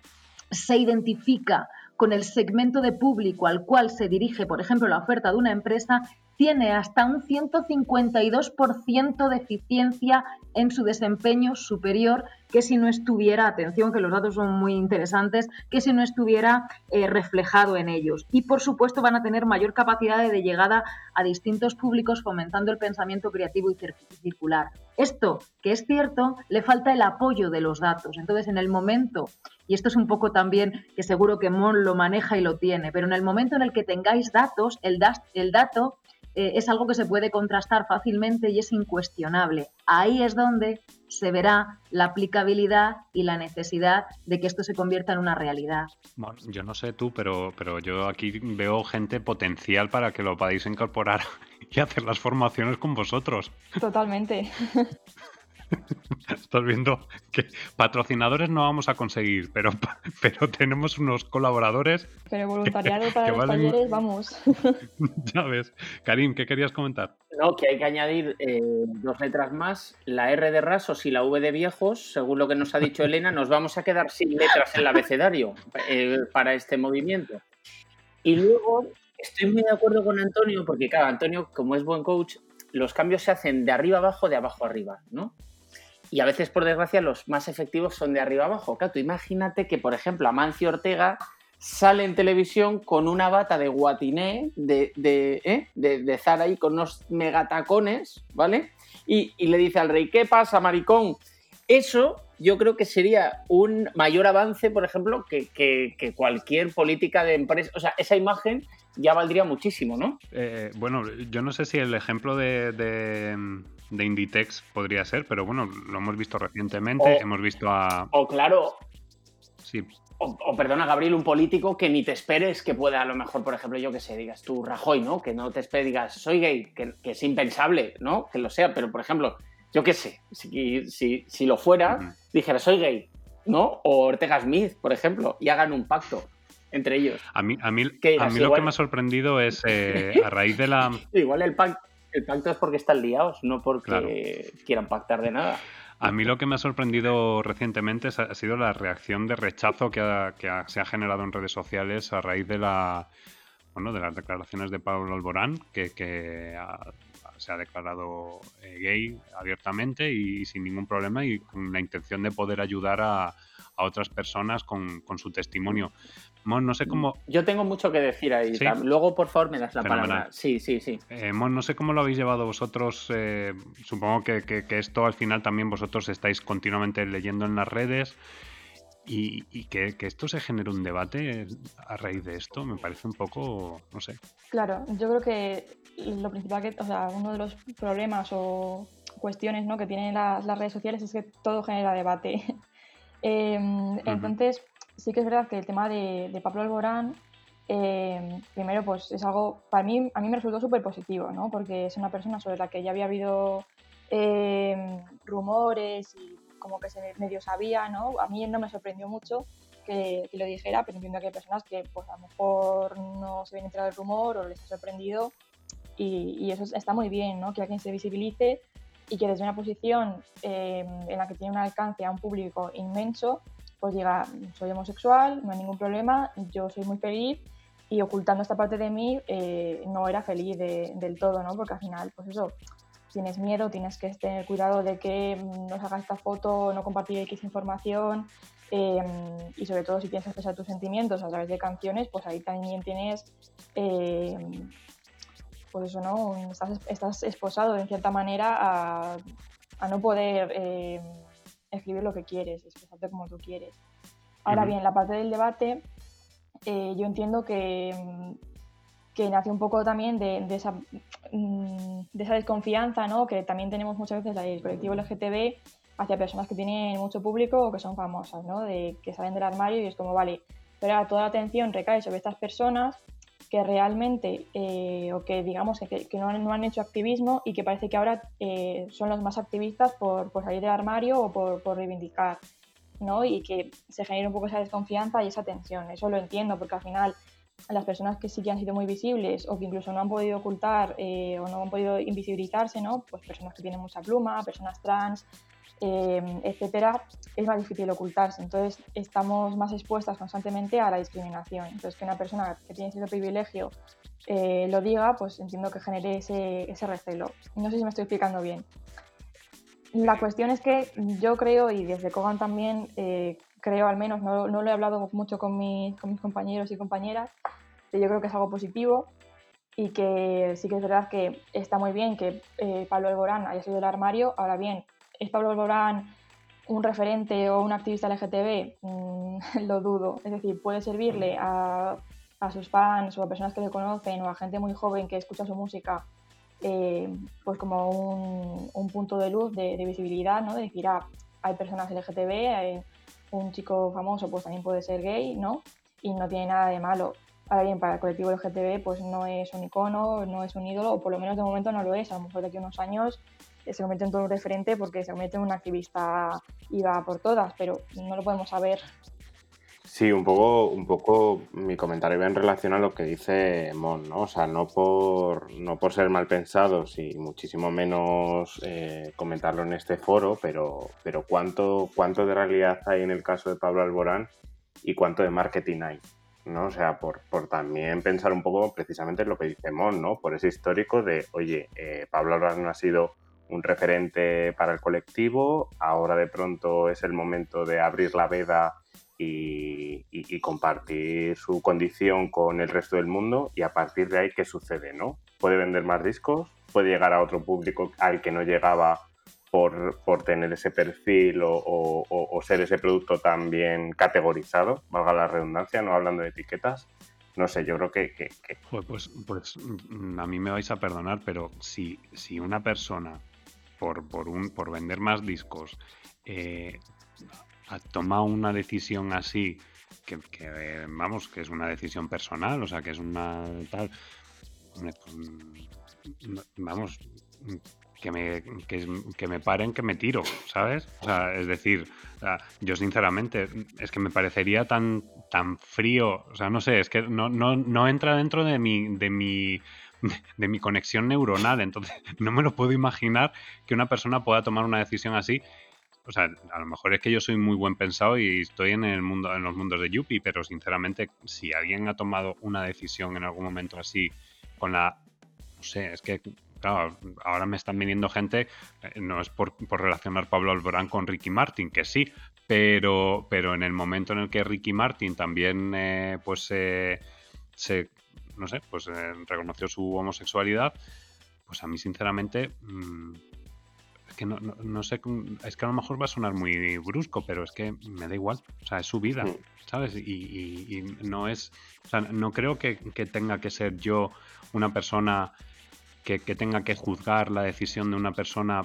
se identifica con el segmento de público al cual se dirige, por ejemplo, la oferta de una empresa, tiene hasta un 152% de eficiencia en su desempeño superior que si no estuviera, atención que los datos son muy interesantes, que si no estuviera eh, reflejado en ellos. Y por supuesto van a tener mayor capacidad de llegada a distintos públicos fomentando el pensamiento creativo y circular. Esto, que es cierto, le falta el apoyo de los datos. Entonces, en el momento, y esto es un poco también que seguro que Mon lo maneja y lo tiene, pero en el momento en el que tengáis datos, el, el dato eh, es algo que se puede contrastar fácilmente y es incuestionable. Ahí es donde se verá la aplicabilidad y la necesidad de que esto se convierta en una realidad. Bueno, yo no sé tú, pero, pero yo aquí veo gente potencial para que lo podáis incorporar y hacer las formaciones con vosotros. Totalmente. Estás viendo que patrocinadores no vamos a conseguir, pero, pero tenemos unos colaboradores. Pero voluntariado para los talleres, vamos. ya ves. Karim, ¿qué querías comentar? No, que hay que añadir eh, dos letras más, la R de rasos y la V de viejos, según lo que nos ha dicho Elena, nos vamos a quedar sin letras en el abecedario eh, para este movimiento. Y luego estoy muy de acuerdo con Antonio, porque claro, Antonio, como es buen coach, los cambios se hacen de arriba abajo, de abajo arriba, ¿no? Y a veces, por desgracia, los más efectivos son de arriba abajo. Claro, imagínate que, por ejemplo, Amancio Ortega sale en televisión con una bata de guatiné de, de, ¿eh? de, Zara y con unos megatacones, ¿vale? Y, le dice al rey, ¿qué pasa, maricón? Eso yo creo que sería un mayor avance, por ejemplo, que, que, cualquier política de empresa. O sea, esa imagen ya valdría muchísimo, ¿no? Eh, bueno, yo no sé si el ejemplo de Inditex podría ser, pero bueno, lo hemos visto recientemente, hemos visto a... O claro... Sí. O, perdona, Gabriel, un político que ni te esperes que pueda, a lo mejor, por ejemplo, yo que sé, digas tú, Rajoy, ¿no? Que no te esperes, digas, soy gay, que, es impensable, ¿no? Que lo sea, pero por ejemplo, yo qué sé, si, si, si lo fuera, dijera, soy gay, ¿no? O Ortega Smith, por ejemplo, y hagan un pacto entre ellos. A mí, a mí, a mí lo que me ha sorprendido es, eh, a raíz de la... igual el pacto el pacto es porque están liados, no porque quieran pactar de nada. A mí lo que me ha sorprendido recientemente ha sido la reacción de rechazo que, se ha generado en redes sociales a raíz de la bueno, de las declaraciones de Pablo Alborán, que, se ha declarado eh, gay abiertamente y, sin ningún problema y con la intención de poder ayudar a, otras personas con, con, su testimonio no sé cómo. Yo tengo mucho que decir ahí. Luego, por favor, me das la palabra. Sí, sí, sí. Eh, no sé cómo lo habéis llevado vosotros. Eh, supongo que, esto al final también vosotros estáis continuamente leyendo en las redes. Y, que, esto se genere un debate a raíz de esto me parece un poco, no sé. Claro, yo creo que lo principal que, o sea, uno de los problemas o cuestiones ¿no? que tienen las, redes sociales es que todo genera debate. Em, entonces, sí que es verdad que el tema de, Pablo Alborán, eh, primero, pues es algo, para mí, a mí me resultó súper positivo, ¿no? Porque es una persona sobre la que ya había habido eh, rumores y como que se medio sabía, ¿no? A mí no me sorprendió mucho que, lo dijera, pero entiendo que hay personas que pues a lo mejor no se habían enterado del rumor o les ha sorprendido y, eso está muy bien, ¿no? Que alguien se visibilice y que desde una posición eh, en la que tiene un alcance a un público inmenso, pues diga, soy homosexual, no hay ningún problema, yo soy muy feliz y ocultando esta parte de mí eh, no era feliz del todo, ¿no? Porque al final, pues eso, tienes miedo, tienes que tener cuidado de que no se haga esta foto, no compartir X información em, y sobre todo si que expresar tus sentimientos a través de canciones, pues ahí también tienes, em, pues eso, ¿no? Estás, estás, esposado en cierta manera a, a no poder em, escribir lo que quieres, expresarte como tú quieres. Ahora bien, la parte del debate, eh, yo entiendo que, mm, que nace un poco también de, de, esa, mm, de esa desconfianza ¿no? que también tenemos muchas veces el colectivo LGTB hacia personas que tienen mucho público o que son famosas, ¿no? de que salen del armario y es como, vale, pero toda la atención recae sobre estas personas que realmente, eh, o que digamos que, que no, han, hecho activismo y que parece que ahora eh, son los más activistas por, por, salir del armario o por, por reivindicar, ¿no? Y que se genera un poco esa desconfianza y esa tensión. Eso lo entiendo, porque al final las personas que sí que han sido muy visibles o que incluso no han podido ocultar eh, o no han podido invisibilizarse, ¿no? Pues personas que tienen mucha pluma, personas trans, Em, etcétera, es más difícil ocultarse. Entonces, estamos más expuestas constantemente a la discriminación. Entonces, que una persona que tiene cierto privilegio eh, lo diga, pues entiendo que genere ese, ese recelo. No sé si me estoy explicando bien. La cuestión es que yo creo, y desde Kogan también eh, creo al menos, no, no, lo he hablado mucho con mis, con mis compañeros y compañeras, yo creo que es algo positivo y que sí que es verdad que está muy bien que eh, Pablo Alborán haya sido del armario. Ahora bien, ¿Es Pablo Alborán un referente o un activista LGTB? Mm, lo dudo. Es decir, puede servirle a, sus fans o a personas que le conocen o a gente muy joven que escucha su música eh, pues como un, punto de luz de, visibilidad, ¿no? De decir, ah, hay personas LGTB, hay un chico famoso pues también puede ser gay, ¿no? Y no tiene nada de malo. Ahora bien, para el colectivo LGTB pues no es un icono, no es un ídolo, o por lo menos de momento no lo es. A lo mejor de aquí a unos años eh, se convierte en todo un referente porque se convierte en un activista y va por todas, pero no lo podemos saber Sí, un poco, un poco mi comentario va en relación a lo que dice Mon, ¿no? O sea, no por, no por ser mal pensados y muchísimo menos eh, comentarlo en este foro, pero, pero cuánto, cuánto de realidad hay en el caso de Pablo Alborán y cuánto de marketing hay, ¿no? O sea, por, por también pensar un poco precisamente en lo que dice Mon, ¿no? Por ese histórico de, oye, eh, Pablo Alborán ha sido un referente para el colectivo, ahora de pronto es el momento de abrir la veda y, compartir su condición con el resto del mundo y a partir de ahí qué sucede, ¿no? Puede vender más discos, puede llegar a otro público al que no llegaba por, tener ese perfil o, ser ese producto tan bien categorizado, valga la redundancia, no hablando de etiquetas. No sé, yo creo que... Pues, pues mm, a mí me vais a perdonar, pero si, si una persona por, por, un, por vender más discos eh, ha tomado una decisión así, que, vamos, que es una decisión personal, o sea, que es una tal, pues, vamos, que me, que, me paren, que me tiro, ¿sabes? O sea, es decir, yo sinceramente, es que me parecería tan, tan frío, o sea, no sé, es que no, no, no entra dentro de mi, de mi de mi conexión neuronal. Entonces, no me lo puedo imaginar que una persona pueda tomar una decisión así o sea, a lo mejor es que yo soy muy buen pensado y estoy en el mundo, en los mundos de Yuppie, pero sinceramente, si alguien ha tomado una decisión en algún momento así, con la, no sé, es que ahora me están viniendo gente, eh, no es por, relacionar Pablo Alborán con Ricky Martin, que sí, pero, pero en el momento en el que Ricky Martin también, eh, pues, se, no sé, pues reconoció su homosexualidad, pues a mí sinceramente... Mm, que no, no, sé, es que a lo mejor va a sonar muy brusco, pero es que me da igual, o sea, es su vida, ¿sabes? Y, no es, o sea, no creo que, que, tenga que ser yo una persona que, que, tenga que juzgar la decisión de una persona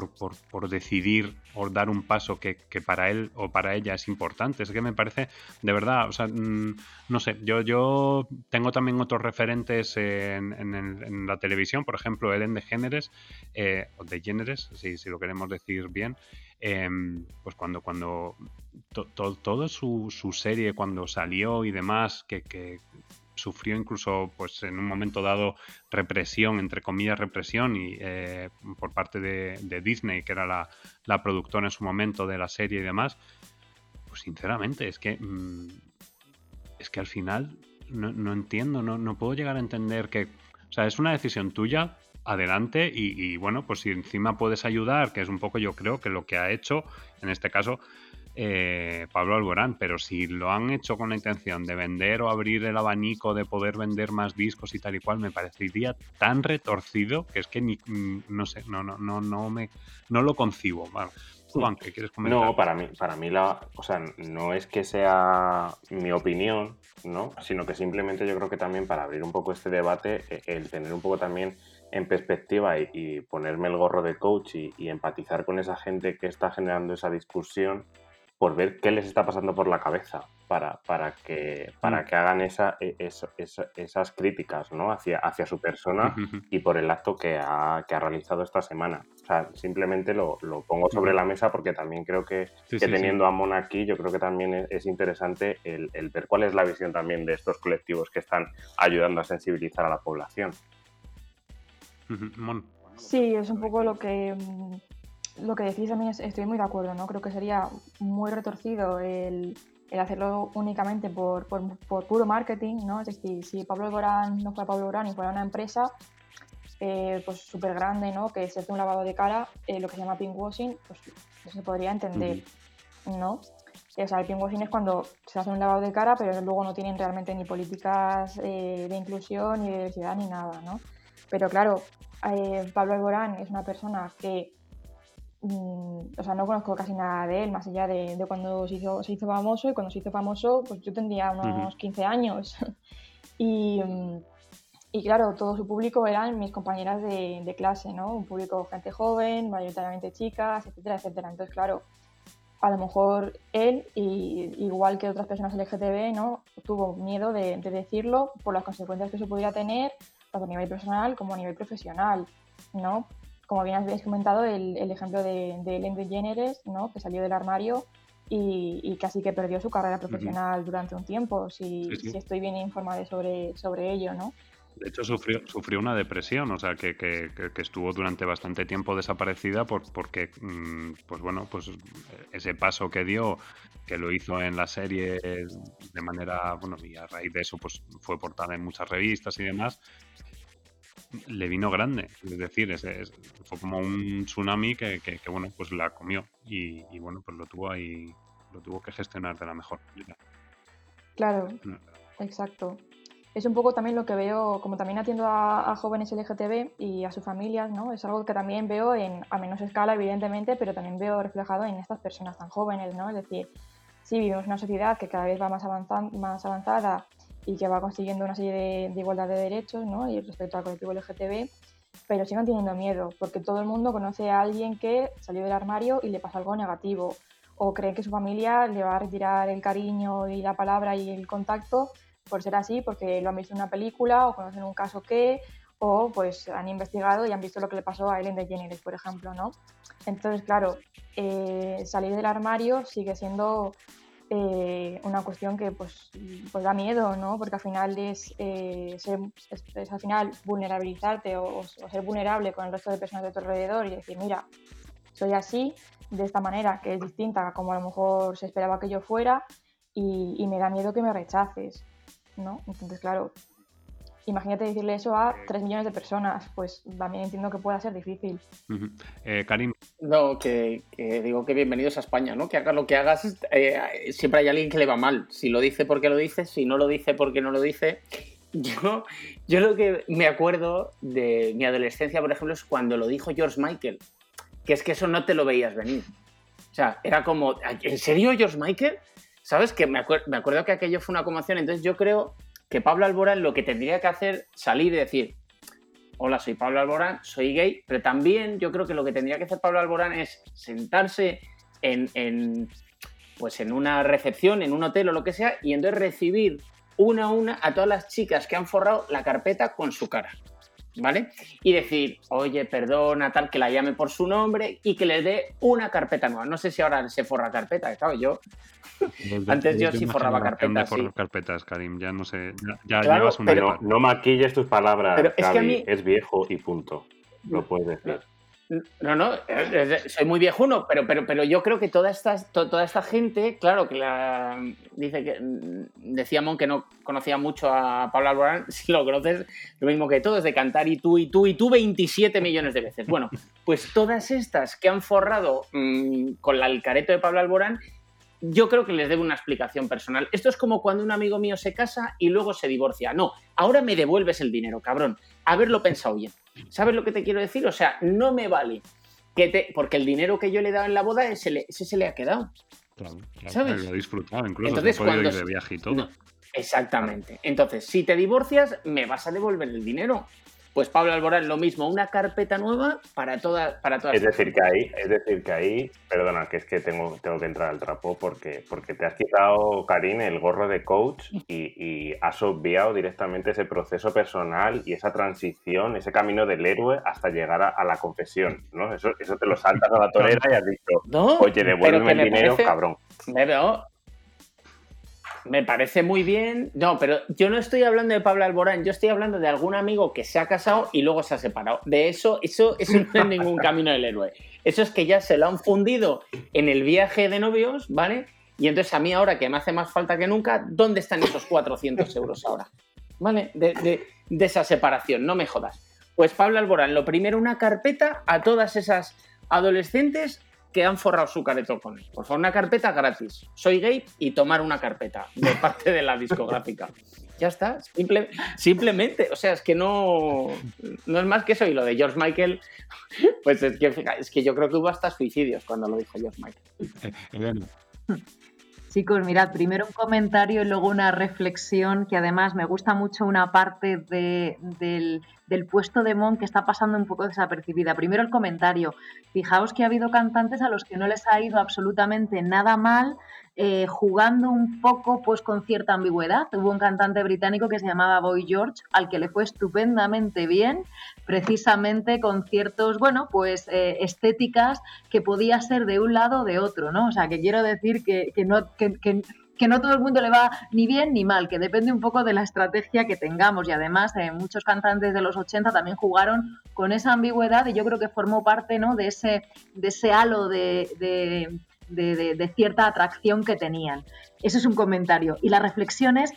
por, por, decidir o dar un paso que, para él o para ella es importante. Es que me parece, de verdad, o sea, mm, no sé, yo, yo tengo también otros referentes en, la televisión, por ejemplo, Ellen DeGeneres, eh, o DeGeneres, si, si lo queremos decir bien, em, pues cuando, cuando todo su, su, serie, cuando salió y demás, que, que sufrió incluso pues en un momento dado represión, entre comillas represión, y eh, por parte de, Disney, que era la, productora en su momento de la serie y demás, pues sinceramente es que mm, es que al final no, entiendo, no, no, puedo llegar a entender que, o sea, es una decisión tuya, adelante, y, y bueno, pues si encima puedes ayudar, que es un poco yo creo que lo que ha hecho, en este caso, eh, Pablo Alborán, pero si lo han hecho con la intención de vender o abrir el abanico de poder vender más discos y tal y cual, me parecería tan retorcido que es que ni, mm, no sé, no, no, no, no me, no lo concibo. Juan, ¿qué quieres comentar? No, para mí, para mí la, o sea, no es que sea mi opinión, ¿no? Sino que simplemente yo creo que también para abrir un poco este debate, e, el tener un poco también en perspectiva y, ponerme el gorro de coach y, y, empatizar con esa gente que está generando esa discusión, por ver qué les está pasando por la cabeza para, para, que, para mm. que hagan esa, e, esas críticas ¿no? hacia, hacia su persona y por el acto que ha, que ha realizado esta semana. O sea, simplemente lo, lo pongo sobre la mesa porque también creo que, que teniendo a Mona aquí, yo creo que también es, interesante el, el, ver cuál es la visión también de estos colectivos que están ayudando a sensibilizar a la población. Sí, es un poco lo que mm, lo que decís también estoy muy de acuerdo, ¿no? Creo que sería muy retorcido el, hacerlo únicamente por, puro marketing, ¿no? Es decir, si Pablo Alborán no fuera Pablo Alborán y fuera una empresa eh, pues súper grande, ¿no? Que se hace un lavado de cara, eh, lo que se llama pinkwashing, pues se podría entender, ¿no? O sea, el pinkwashing es cuando se hace un lavado de cara, pero luego no tienen realmente ni políticas eh, de inclusión, ni de diversidad, ni nada, ¿no? Pero claro, Pablo Alborán es una persona que o sea, no conozco casi nada de él, más allá de, cuando se hizo, se hizo, famoso, y cuando se hizo famoso, pues yo tendría unos 15 años. y, mm, y claro, todo su público eran mis compañeras de, de, clase, ¿no? Un público gente joven, mayoritariamente chicas, etcétera, etcétera. Entonces, claro, a lo mejor él, y, igual que otras personas LGTB, ¿no? Tuvo miedo de, de, decirlo por las consecuencias que eso pudiera tener, tanto a nivel personal como a nivel profesional, ¿no? Como bien habéis comentado, el, el ejemplo de, de Ellen DeGeneres, ¿no? Que salió del armario y, y, casi que perdió su carrera profesional uh -huh. durante un tiempo, si, sí, sí. si, estoy bien informada sobre, sobre ello, ¿no? De hecho, sufrió, sufrió una depresión, o sea, que, que, que, estuvo durante bastante tiempo desaparecida por, porque, mm, pues bueno, pues ese paso que dio, que lo hizo en la serie de manera, bueno, y a raíz de eso, pues fue portada en muchas revistas y demás, le vino grande, es decir, es, es, fue como un tsunami que, que, que, bueno, pues la comió y, y, bueno, pues lo tuvo ahí, lo tuvo que gestionar de la mejor manera. Claro, exacto. Es un poco también lo que veo, como también atiendo a, a, jóvenes LGTB y a sus familias, ¿no? Es algo que también veo en, a menos escala, evidentemente, pero también veo reflejado en estas personas tan jóvenes, ¿no? Es decir, sí, vivimos una sociedad que cada vez va más, avanzan, más avanzada y que va consiguiendo una serie de, de, igualdad de derechos, ¿no? Y respecto al colectivo LGTB, pero siguen teniendo miedo, porque todo el mundo conoce a alguien que salió del armario y le pasa algo negativo, o cree que su familia le va a retirar el cariño y la palabra y el contacto por ser así, porque lo han visto en una película o conocen un caso que, o pues han investigado y han visto lo que le pasó a Ellen DeGeneres, por ejemplo, ¿no? Entonces, claro, eh, salir del armario sigue siendo eh, una cuestión que pues, pues, da miedo, ¿no? Porque al final es, eh, ser, es, es, al final vulnerabilizarte o, ser vulnerable con el resto de personas de tu alrededor y decir, mira, soy así, de esta manera, que es distinta a como a lo mejor se esperaba que yo fuera y, y me da miedo que me rechaces. ¿no? Entonces, claro, imagínate decirle eso a 3 millones de personas, pues también entiendo que pueda ser difícil. Uh -huh. eh, Karim. No, que, que, digo que bienvenidos a España, ¿no? Que hagas lo que hagas, eh, siempre hay alguien que le va mal. Si lo dice porque lo dice, si no lo dice porque no lo dice. Yo, yo lo que me acuerdo de mi adolescencia, por ejemplo, es cuando lo dijo George Michael, que es que eso no te lo veías venir. O sea, era como, ¿en serio George Michael? ¿Sabes? Que me, acuer me acuerdo que aquello fue una conmoción. Entonces yo creo que Pablo Alborán lo que tendría que hacer, salir y decir, hola, soy Pablo Alborán, soy gay, pero también yo creo que lo que tendría que hacer Pablo Alborán es sentarse en, en, pues en una recepción, en un hotel o lo que sea, y entonces recibir una a una a todas las chicas que han forrado la carpeta con su cara. ¿Vale? Y decir, oye, perdona, tal, que la llame por su nombre y que les dé una carpeta nueva. No sé si ahora se forra carpeta, claro, yo. Antes yo sí forraba carpetas. Sí. carpetas, Karim, ya no sé. Ya, ya claro, llevas una pero no maquilles tus palabras, pero es, que a mí... es viejo y punto. Lo puedes decir. No, no, soy muy viejuno, pero, pero, pero yo creo que toda esta, toda esta gente, claro, que la dice que decía Mon que no conocía mucho a Pablo Alborán, si lo conoces, lo mismo que todos, de cantar y tú, y tú, y tú 27 millones de veces. Bueno, pues todas estas que han forrado mmm, con la, el careto de Pablo Alborán, yo creo que les debo una explicación personal. Esto es como cuando un amigo mío se casa y luego se divorcia. No, ahora me devuelves el dinero, cabrón. Haberlo pensado bien. ¿Sabes lo que te quiero decir? O sea, no me vale que te. Porque el dinero que yo le he dado en la boda, ese, le, ese se le ha quedado. Claro, claro ¿sabes? Lo he disfrutado, incluso Entonces, cuando... ir de viaje y todo. No, exactamente. Entonces, si te divorcias, me vas a devolver el dinero. Pues Pablo Alborán, lo mismo, una carpeta nueva para todas para todas Es decir, que ahí, es decir, que ahí, perdona, que es que tengo, tengo que entrar al trapo porque, porque te has quitado, Karim, el gorro de coach y, y, has obviado directamente ese proceso personal y esa transición, ese camino del héroe hasta llegar a, a la confesión, ¿no? Eso, eso te lo saltas a la torera y has dicho, no, oye, devuélveme el dinero, parece, cabrón. Veo, me parece muy bien. No, pero yo no estoy hablando de Pablo Alborán, yo estoy hablando de algún amigo que se ha casado y luego se ha separado. De eso, eso, no es ningún camino del héroe. Eso es que ya se lo han fundido en el viaje de novios, ¿vale? Y entonces a mí ahora que me hace más falta que nunca, ¿dónde están esos 400 euros ahora? ¿Vale? De, de esa separación, no me jodas. Pues Pablo Alborán, lo primero una carpeta a todas esas adolescentes que han forrado su careto con él. Por favor, una carpeta gratis. Soy gay y tomar una carpeta de parte de la discográfica. ya está. Simple, simplemente, o sea, es que no, no es más que eso. Y lo de George Michael, pues es que, es que yo creo que hubo hasta suicidios cuando lo dijo George Michael. Eh, Chicos, mirad, primero un comentario y luego una reflexión que además me gusta mucho una parte del, del, puesto de Mon que está pasando un poco desapercibida. Primero el comentario. Fijaos que ha habido cantantes a los que no les ha ido absolutamente nada mal eh, jugando un poco pues con cierta ambigüedad. Hubo un cantante británico que se llamaba Boy George, al que le fue estupendamente bien, precisamente con ciertos, bueno, pues eh, estéticas que podía ser de un lado o de otro, ¿no? O sea, que quiero decir que, no... Que, no todo el mundo le va ni bien ni mal, que depende un poco de la estrategia que tengamos. Y además, eh, muchos cantantes de los 80 también jugaron con esa ambigüedad y yo creo que formó parte ¿no? de, ese, de ese halo de, de, cierta atracción que tenían. Ese es un comentario. Y la reflexión es,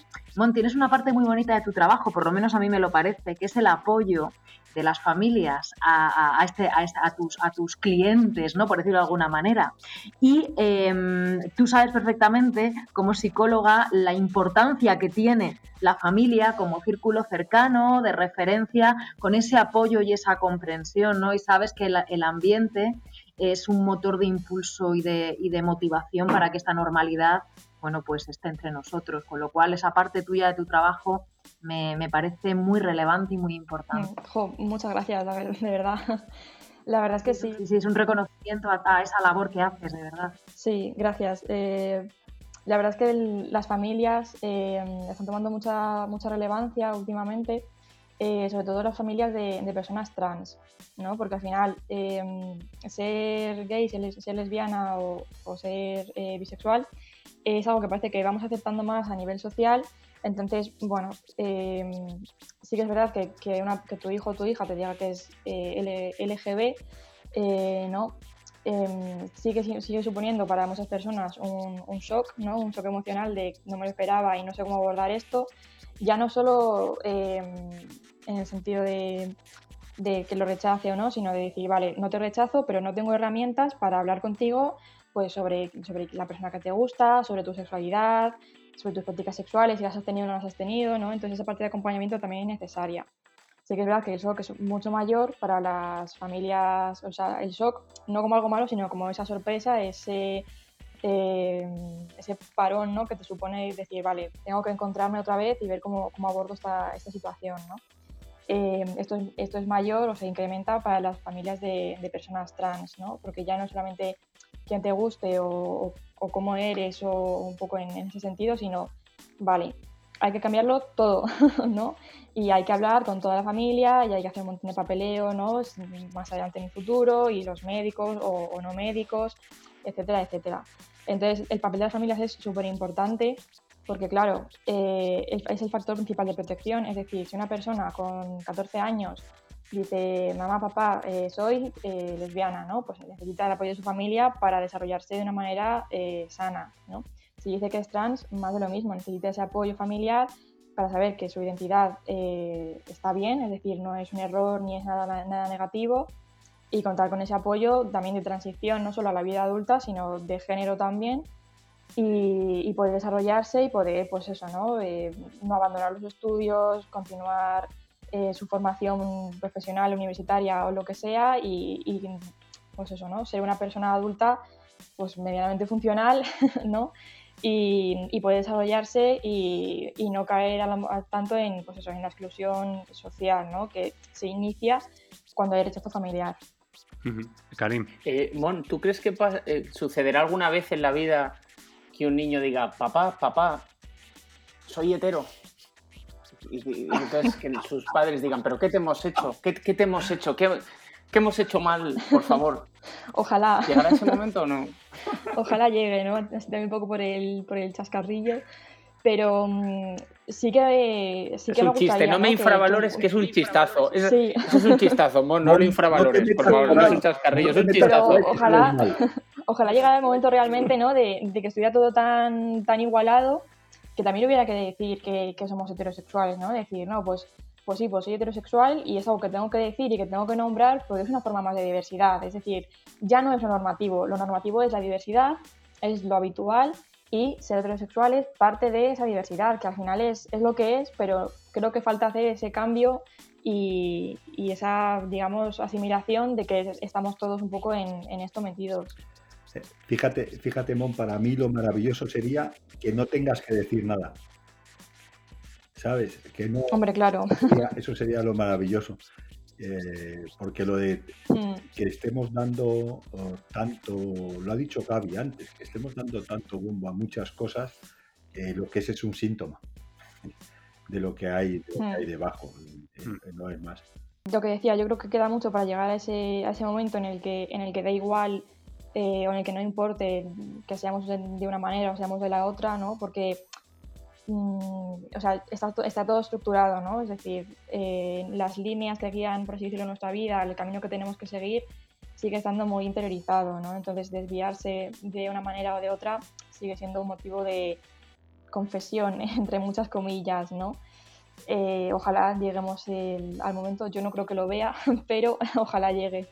tienes una parte muy bonita de tu trabajo, por lo menos a mí me lo parece, que es el apoyo de las familias a, este, a, tus, a tus clientes, ¿no? por decirlo de alguna manera. Y em, tú sabes perfectamente, como psicóloga, la importancia que tiene la familia como círculo cercano, de referencia, con ese apoyo y esa comprensión, ¿no? Y sabes que el ambiente es un motor de impulso y de, y de motivación para que esta normalidad bueno, pues esté entre nosotros. Con lo cual, esa parte tuya de tu trabajo me, parece muy relevante y muy importante. Mm, muchas gracias, de verdad. La verdad es que sí. Sí, es un reconocimiento a, esa labor que haces, de verdad. Sí, gracias. Eh, la verdad es que las familias eh, están tomando mucha, mucha relevancia últimamente eh, sobre todo las familias de, personas trans, ¿no? Porque al final em, ser gay, ser, lesbiana o, ser bisexual es algo que parece que vamos aceptando más a nivel social. Entonces, bueno, em, sí que es verdad que, que, tu hijo o tu hija te diga que es eh, LGB, ¿no? Em, sigue, sigue suponiendo para muchas personas un, un, shock, ¿no? un shock emocional de no me lo esperaba y no sé cómo abordar esto ya no solo em, en el sentido de, que lo rechace o no, sino de decir, vale, no te rechazo, pero no tengo herramientas para hablar contigo pues sobre, sobre la persona que te gusta, sobre tu sexualidad, sobre tus prácticas sexuales, si las has tenido o no las has tenido, ¿no? Entonces esa parte de acompañamiento también es necesaria. Sí que es verdad que el shock es mucho mayor para las familias, o sea, el shock no como algo malo, sino como esa sorpresa, ese eh, ese parón ¿no? que te supone decir, vale, tengo que encontrarme otra vez y ver cómo, cómo abordo esta, esta situación. ¿no? Eh, esto, es, esto es mayor o se incrementa para las familias de, de, personas trans, ¿no? porque ya no solamente quien te guste o, o, cómo eres o un poco en, ese sentido, sino, vale, hay que cambiarlo todo, ¿no? Y hay que hablar con toda la familia y hay que hacer un montón de papeleo, ¿no? Más adelante en el futuro y los médicos o, o no médicos etcétera, etcétera. Entonces, el papel de las familias es súper importante porque, claro, eh, es el factor principal de protección. Es decir, si una persona con 14 años dice, mamá, papá, eh, soy eh, lesbiana, ¿no? Pues necesita el apoyo de su familia para desarrollarse de una manera sana, ¿no? Si dice que es trans, más de lo mismo, necesita ese apoyo familiar para saber que su identidad está bien, es decir, no es un error ni es nada, nada negativo y contar con ese apoyo también de transición, no solo a la vida adulta, sino de género también, y, poder desarrollarse y poder, pues eso, ¿no? Eh, no abandonar los estudios, continuar eh, su formación profesional, universitaria o lo que sea, y, pues eso, ¿no? Ser una persona adulta, pues medianamente funcional, ¿no? Y, poder desarrollarse y, no caer tanto en, pues eso, en la exclusión social, ¿no? Que se inicia cuando hay rechazo familiar. Karim. Eh, Mon, ¿tú crees que eh, sucederá alguna vez en la vida que un niño diga, papá, papá, soy hetero? Y, entonces que sus padres digan, ¿pero qué te hemos hecho? ¿Qué, te hemos hecho? ¿Qué, hemos hecho mal? Por favor. Ojalá. ¿Llegará ese momento o no? Ojalá llegue, ¿no? También un poco por el, por el chascarrillo pero mm, sí que, sí es un chiste, no me infravalores, que, es un chistazo. Es, Eso es un chistazo, no, lo infravalores, por favor, no es un chascarrillo, es un chistazo. ojalá, ojalá llegara el momento realmente ¿no? de, que estuviera todo tan, tan igualado que también hubiera que decir que, somos heterosexuales, ¿no? Decir, no, pues, pues sí, pues soy heterosexual y es algo que tengo que decir y que tengo que nombrar porque es una forma más de diversidad. Es decir, ya no es lo normativo, lo normativo es la diversidad, es lo habitual y ser heterosexual es parte de esa diversidad, que al final es, es lo que es, pero creo que falta hacer ese cambio y, y esa, digamos, asimilación de que estamos todos un poco en, en esto metidos. Fíjate, fíjate, Mon, para mí lo maravilloso sería que no tengas que decir nada. ¿Sabes? Que no. Hombre, claro. Eso sería lo maravilloso. Eh, porque lo de mm. que estemos dando tanto, lo ha dicho Gaby antes, que estemos dando tanto bombo a muchas cosas, eh, lo que es es un síntoma de lo que hay, mm. debajo, eh, no es más. Lo que decía, yo creo que queda mucho para llegar a ese, a ese momento en el que, en el que da igual o en el que no importe que seamos de, una manera o seamos de la otra, ¿no? Porque Mm, o sea, está, está, todo estructurado, ¿no? Es decir, eh, las líneas que guían, por así decirlo, nuestra vida, el camino que tenemos que seguir, sigue estando muy interiorizado, ¿no? Entonces, desviarse de una manera o de otra sigue siendo un motivo de confesión, entre muchas comillas, ¿no? Eh, ojalá lleguemos al momento, yo no creo que lo vea, pero ojalá llegue.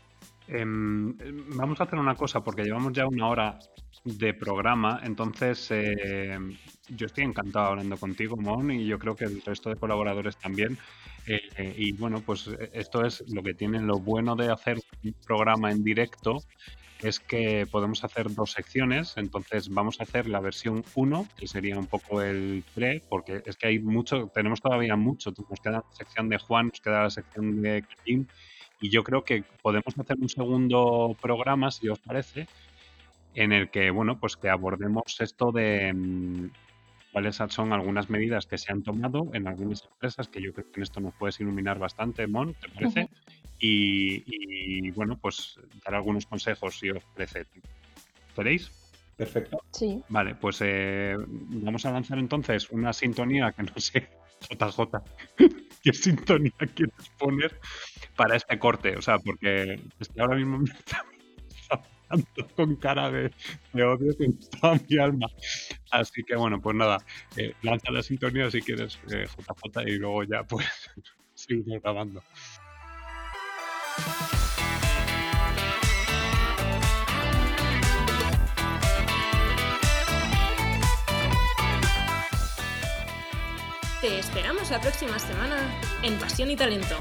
Em, vamos a hacer una cosa, porque llevamos ya una hora de programa, entonces eh, yo estoy encantado hablando contigo, Mon, y yo creo que el resto de colaboradores también. Eh, y bueno, pues esto es lo que tiene lo bueno de hacer un programa en directo, es que podemos hacer dos secciones, entonces vamos a hacer la versión 1, que sería un poco el pre, porque es que hay mucho, tenemos todavía mucho, nos queda la sección de Juan, nos queda la sección de Karim, y yo creo que podemos hacer un segundo programa, si os parece, en el que, bueno, pues que abordemos esto de mm, cuáles son algunas medidas que se han tomado en algunas empresas, que yo creo que en esto nos puedes iluminar bastante, Mon, ¿te parece? y, bueno, pues dar algunos consejos, si os parece. ¿Queréis? Perfecto. Sí. Vale, pues eh, vamos a lanzar entonces una sintonía que no sé, JJ, ¿qué sintonía quieres poner para este corte? O sea, porque ahora mismo me está con cara de, odio en toda mi alma. Así que bueno, pues nada, eh, lanza la sintonía si quieres, JJ, eh, y luego ya pues seguimos grabando. Te la próxima semana en Pasión y Talento.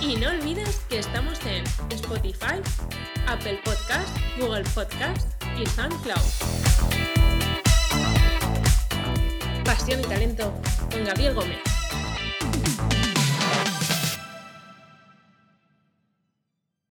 Y no olvides que estamos en Spotify, Apple Podcast, Google Podcast y SoundCloud. Pasión y talento con Gabriel Gómez.